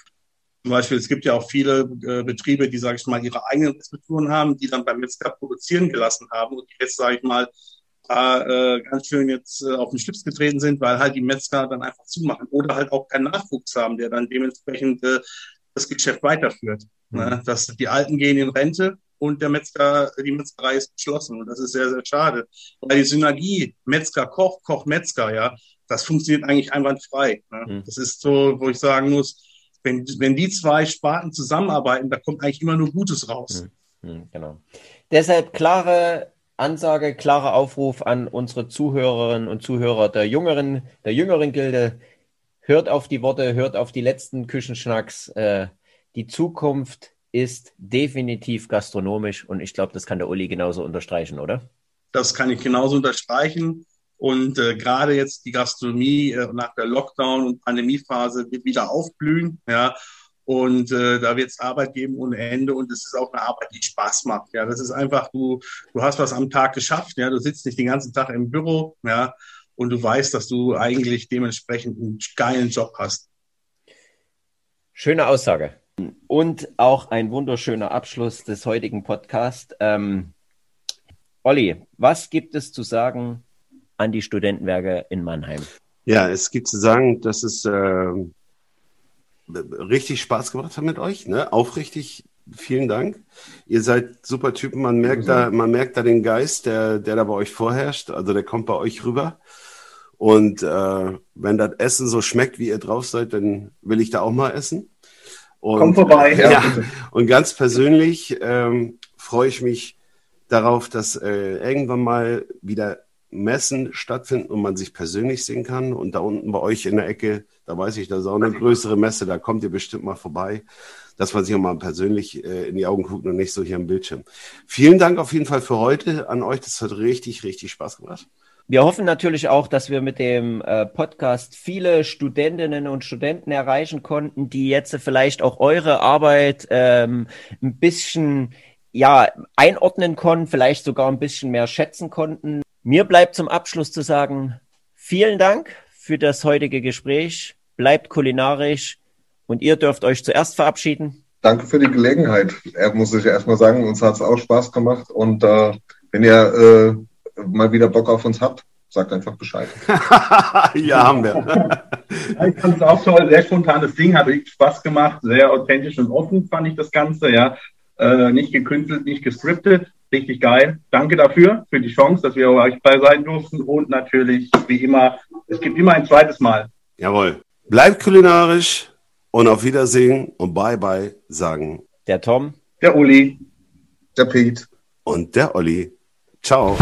Zum Beispiel, es gibt ja auch viele äh, Betriebe, die, sage ich mal, ihre eigenen Rezepturen haben, die dann beim Metzger produzieren gelassen haben und die jetzt, sage ich mal, äh, ganz schön jetzt äh, auf den Schlips getreten sind, weil halt die Metzger dann einfach zumachen oder halt auch keinen Nachwuchs haben, der dann dementsprechend äh, das Geschäft weiterführt. Mhm. Ne? Dass die Alten gehen in Rente und der Metzger, die Metzgerei ist geschlossen. Und das ist sehr, sehr schade. Weil die Synergie Metzger, Koch, Koch, Metzger, ja, das funktioniert eigentlich einwandfrei. Ne? Mhm. Das ist so, wo ich sagen muss, wenn, wenn die zwei Sparten zusammenarbeiten, da kommt eigentlich immer nur Gutes raus. Hm, hm, genau. Deshalb klare Ansage, klarer Aufruf an unsere Zuhörerinnen und Zuhörer der jüngeren, der jüngeren Gilde. Hört auf die Worte, hört auf die letzten Küchenschnacks. Äh, die Zukunft ist definitiv gastronomisch und ich glaube, das kann der Uli genauso unterstreichen, oder? Das kann ich genauso unterstreichen. Und äh, gerade jetzt die Gastronomie äh, nach der Lockdown- und Pandemiephase wird wieder aufblühen. Ja, und äh, da wird es Arbeit geben ohne Ende und es ist auch eine Arbeit, die Spaß macht. Ja, das ist einfach, du, du hast was am Tag geschafft, ja, du sitzt nicht den ganzen Tag im Büro, ja, und du weißt, dass du eigentlich dementsprechend einen geilen Job hast. Schöne Aussage. Und auch ein wunderschöner Abschluss des heutigen Podcasts. Ähm, Olli, was gibt es zu sagen an die Studentenwerke in Mannheim? Ja, es gibt zu sagen, dass es äh, richtig Spaß gemacht hat mit euch. Ne? Aufrichtig, vielen Dank. Ihr seid super Typen. Man merkt da, man merkt da den Geist, der, der da bei euch vorherrscht. Also der kommt bei euch rüber. Und äh, wenn das Essen so schmeckt, wie ihr drauf seid, dann will ich da auch mal essen. Und, Komm vorbei. Ja, ja. Und ganz persönlich ähm, freue ich mich darauf, dass äh, irgendwann mal wieder Messen stattfinden und man sich persönlich sehen kann. Und da unten bei euch in der Ecke, da weiß ich, da ist auch eine größere Messe, da kommt ihr bestimmt mal vorbei, dass man sich auch mal persönlich äh, in die Augen guckt und nicht so hier am Bildschirm. Vielen Dank auf jeden Fall für heute an euch. Das hat richtig, richtig Spaß gemacht. Wir hoffen natürlich auch, dass wir mit dem äh, Podcast viele Studentinnen und Studenten erreichen konnten, die jetzt vielleicht auch eure Arbeit ähm, ein bisschen ja, einordnen konnten, vielleicht sogar ein bisschen mehr schätzen konnten. Mir bleibt zum Abschluss zu sagen, vielen Dank für das heutige Gespräch. Bleibt kulinarisch und ihr dürft euch zuerst verabschieden. Danke für die Gelegenheit. Er muss ich erstmal sagen, uns hat es auch Spaß gemacht und äh, wenn ihr äh, mal wieder Bock auf uns habt, sagt einfach Bescheid. ja, haben wir. ich fand es auch toll, sehr spontanes Ding, hat richtig Spaß gemacht, sehr authentisch und offen fand ich das Ganze, ja. Äh, nicht gekünstelt, nicht gescriptet richtig geil. Danke dafür, für die Chance, dass wir euch bei sein durften. Und natürlich, wie immer, es gibt immer ein zweites Mal. Jawohl. Bleibt kulinarisch und auf Wiedersehen und bye bye sagen. Der Tom. Der Uli. Der Pete. Und der Olli. Ciao.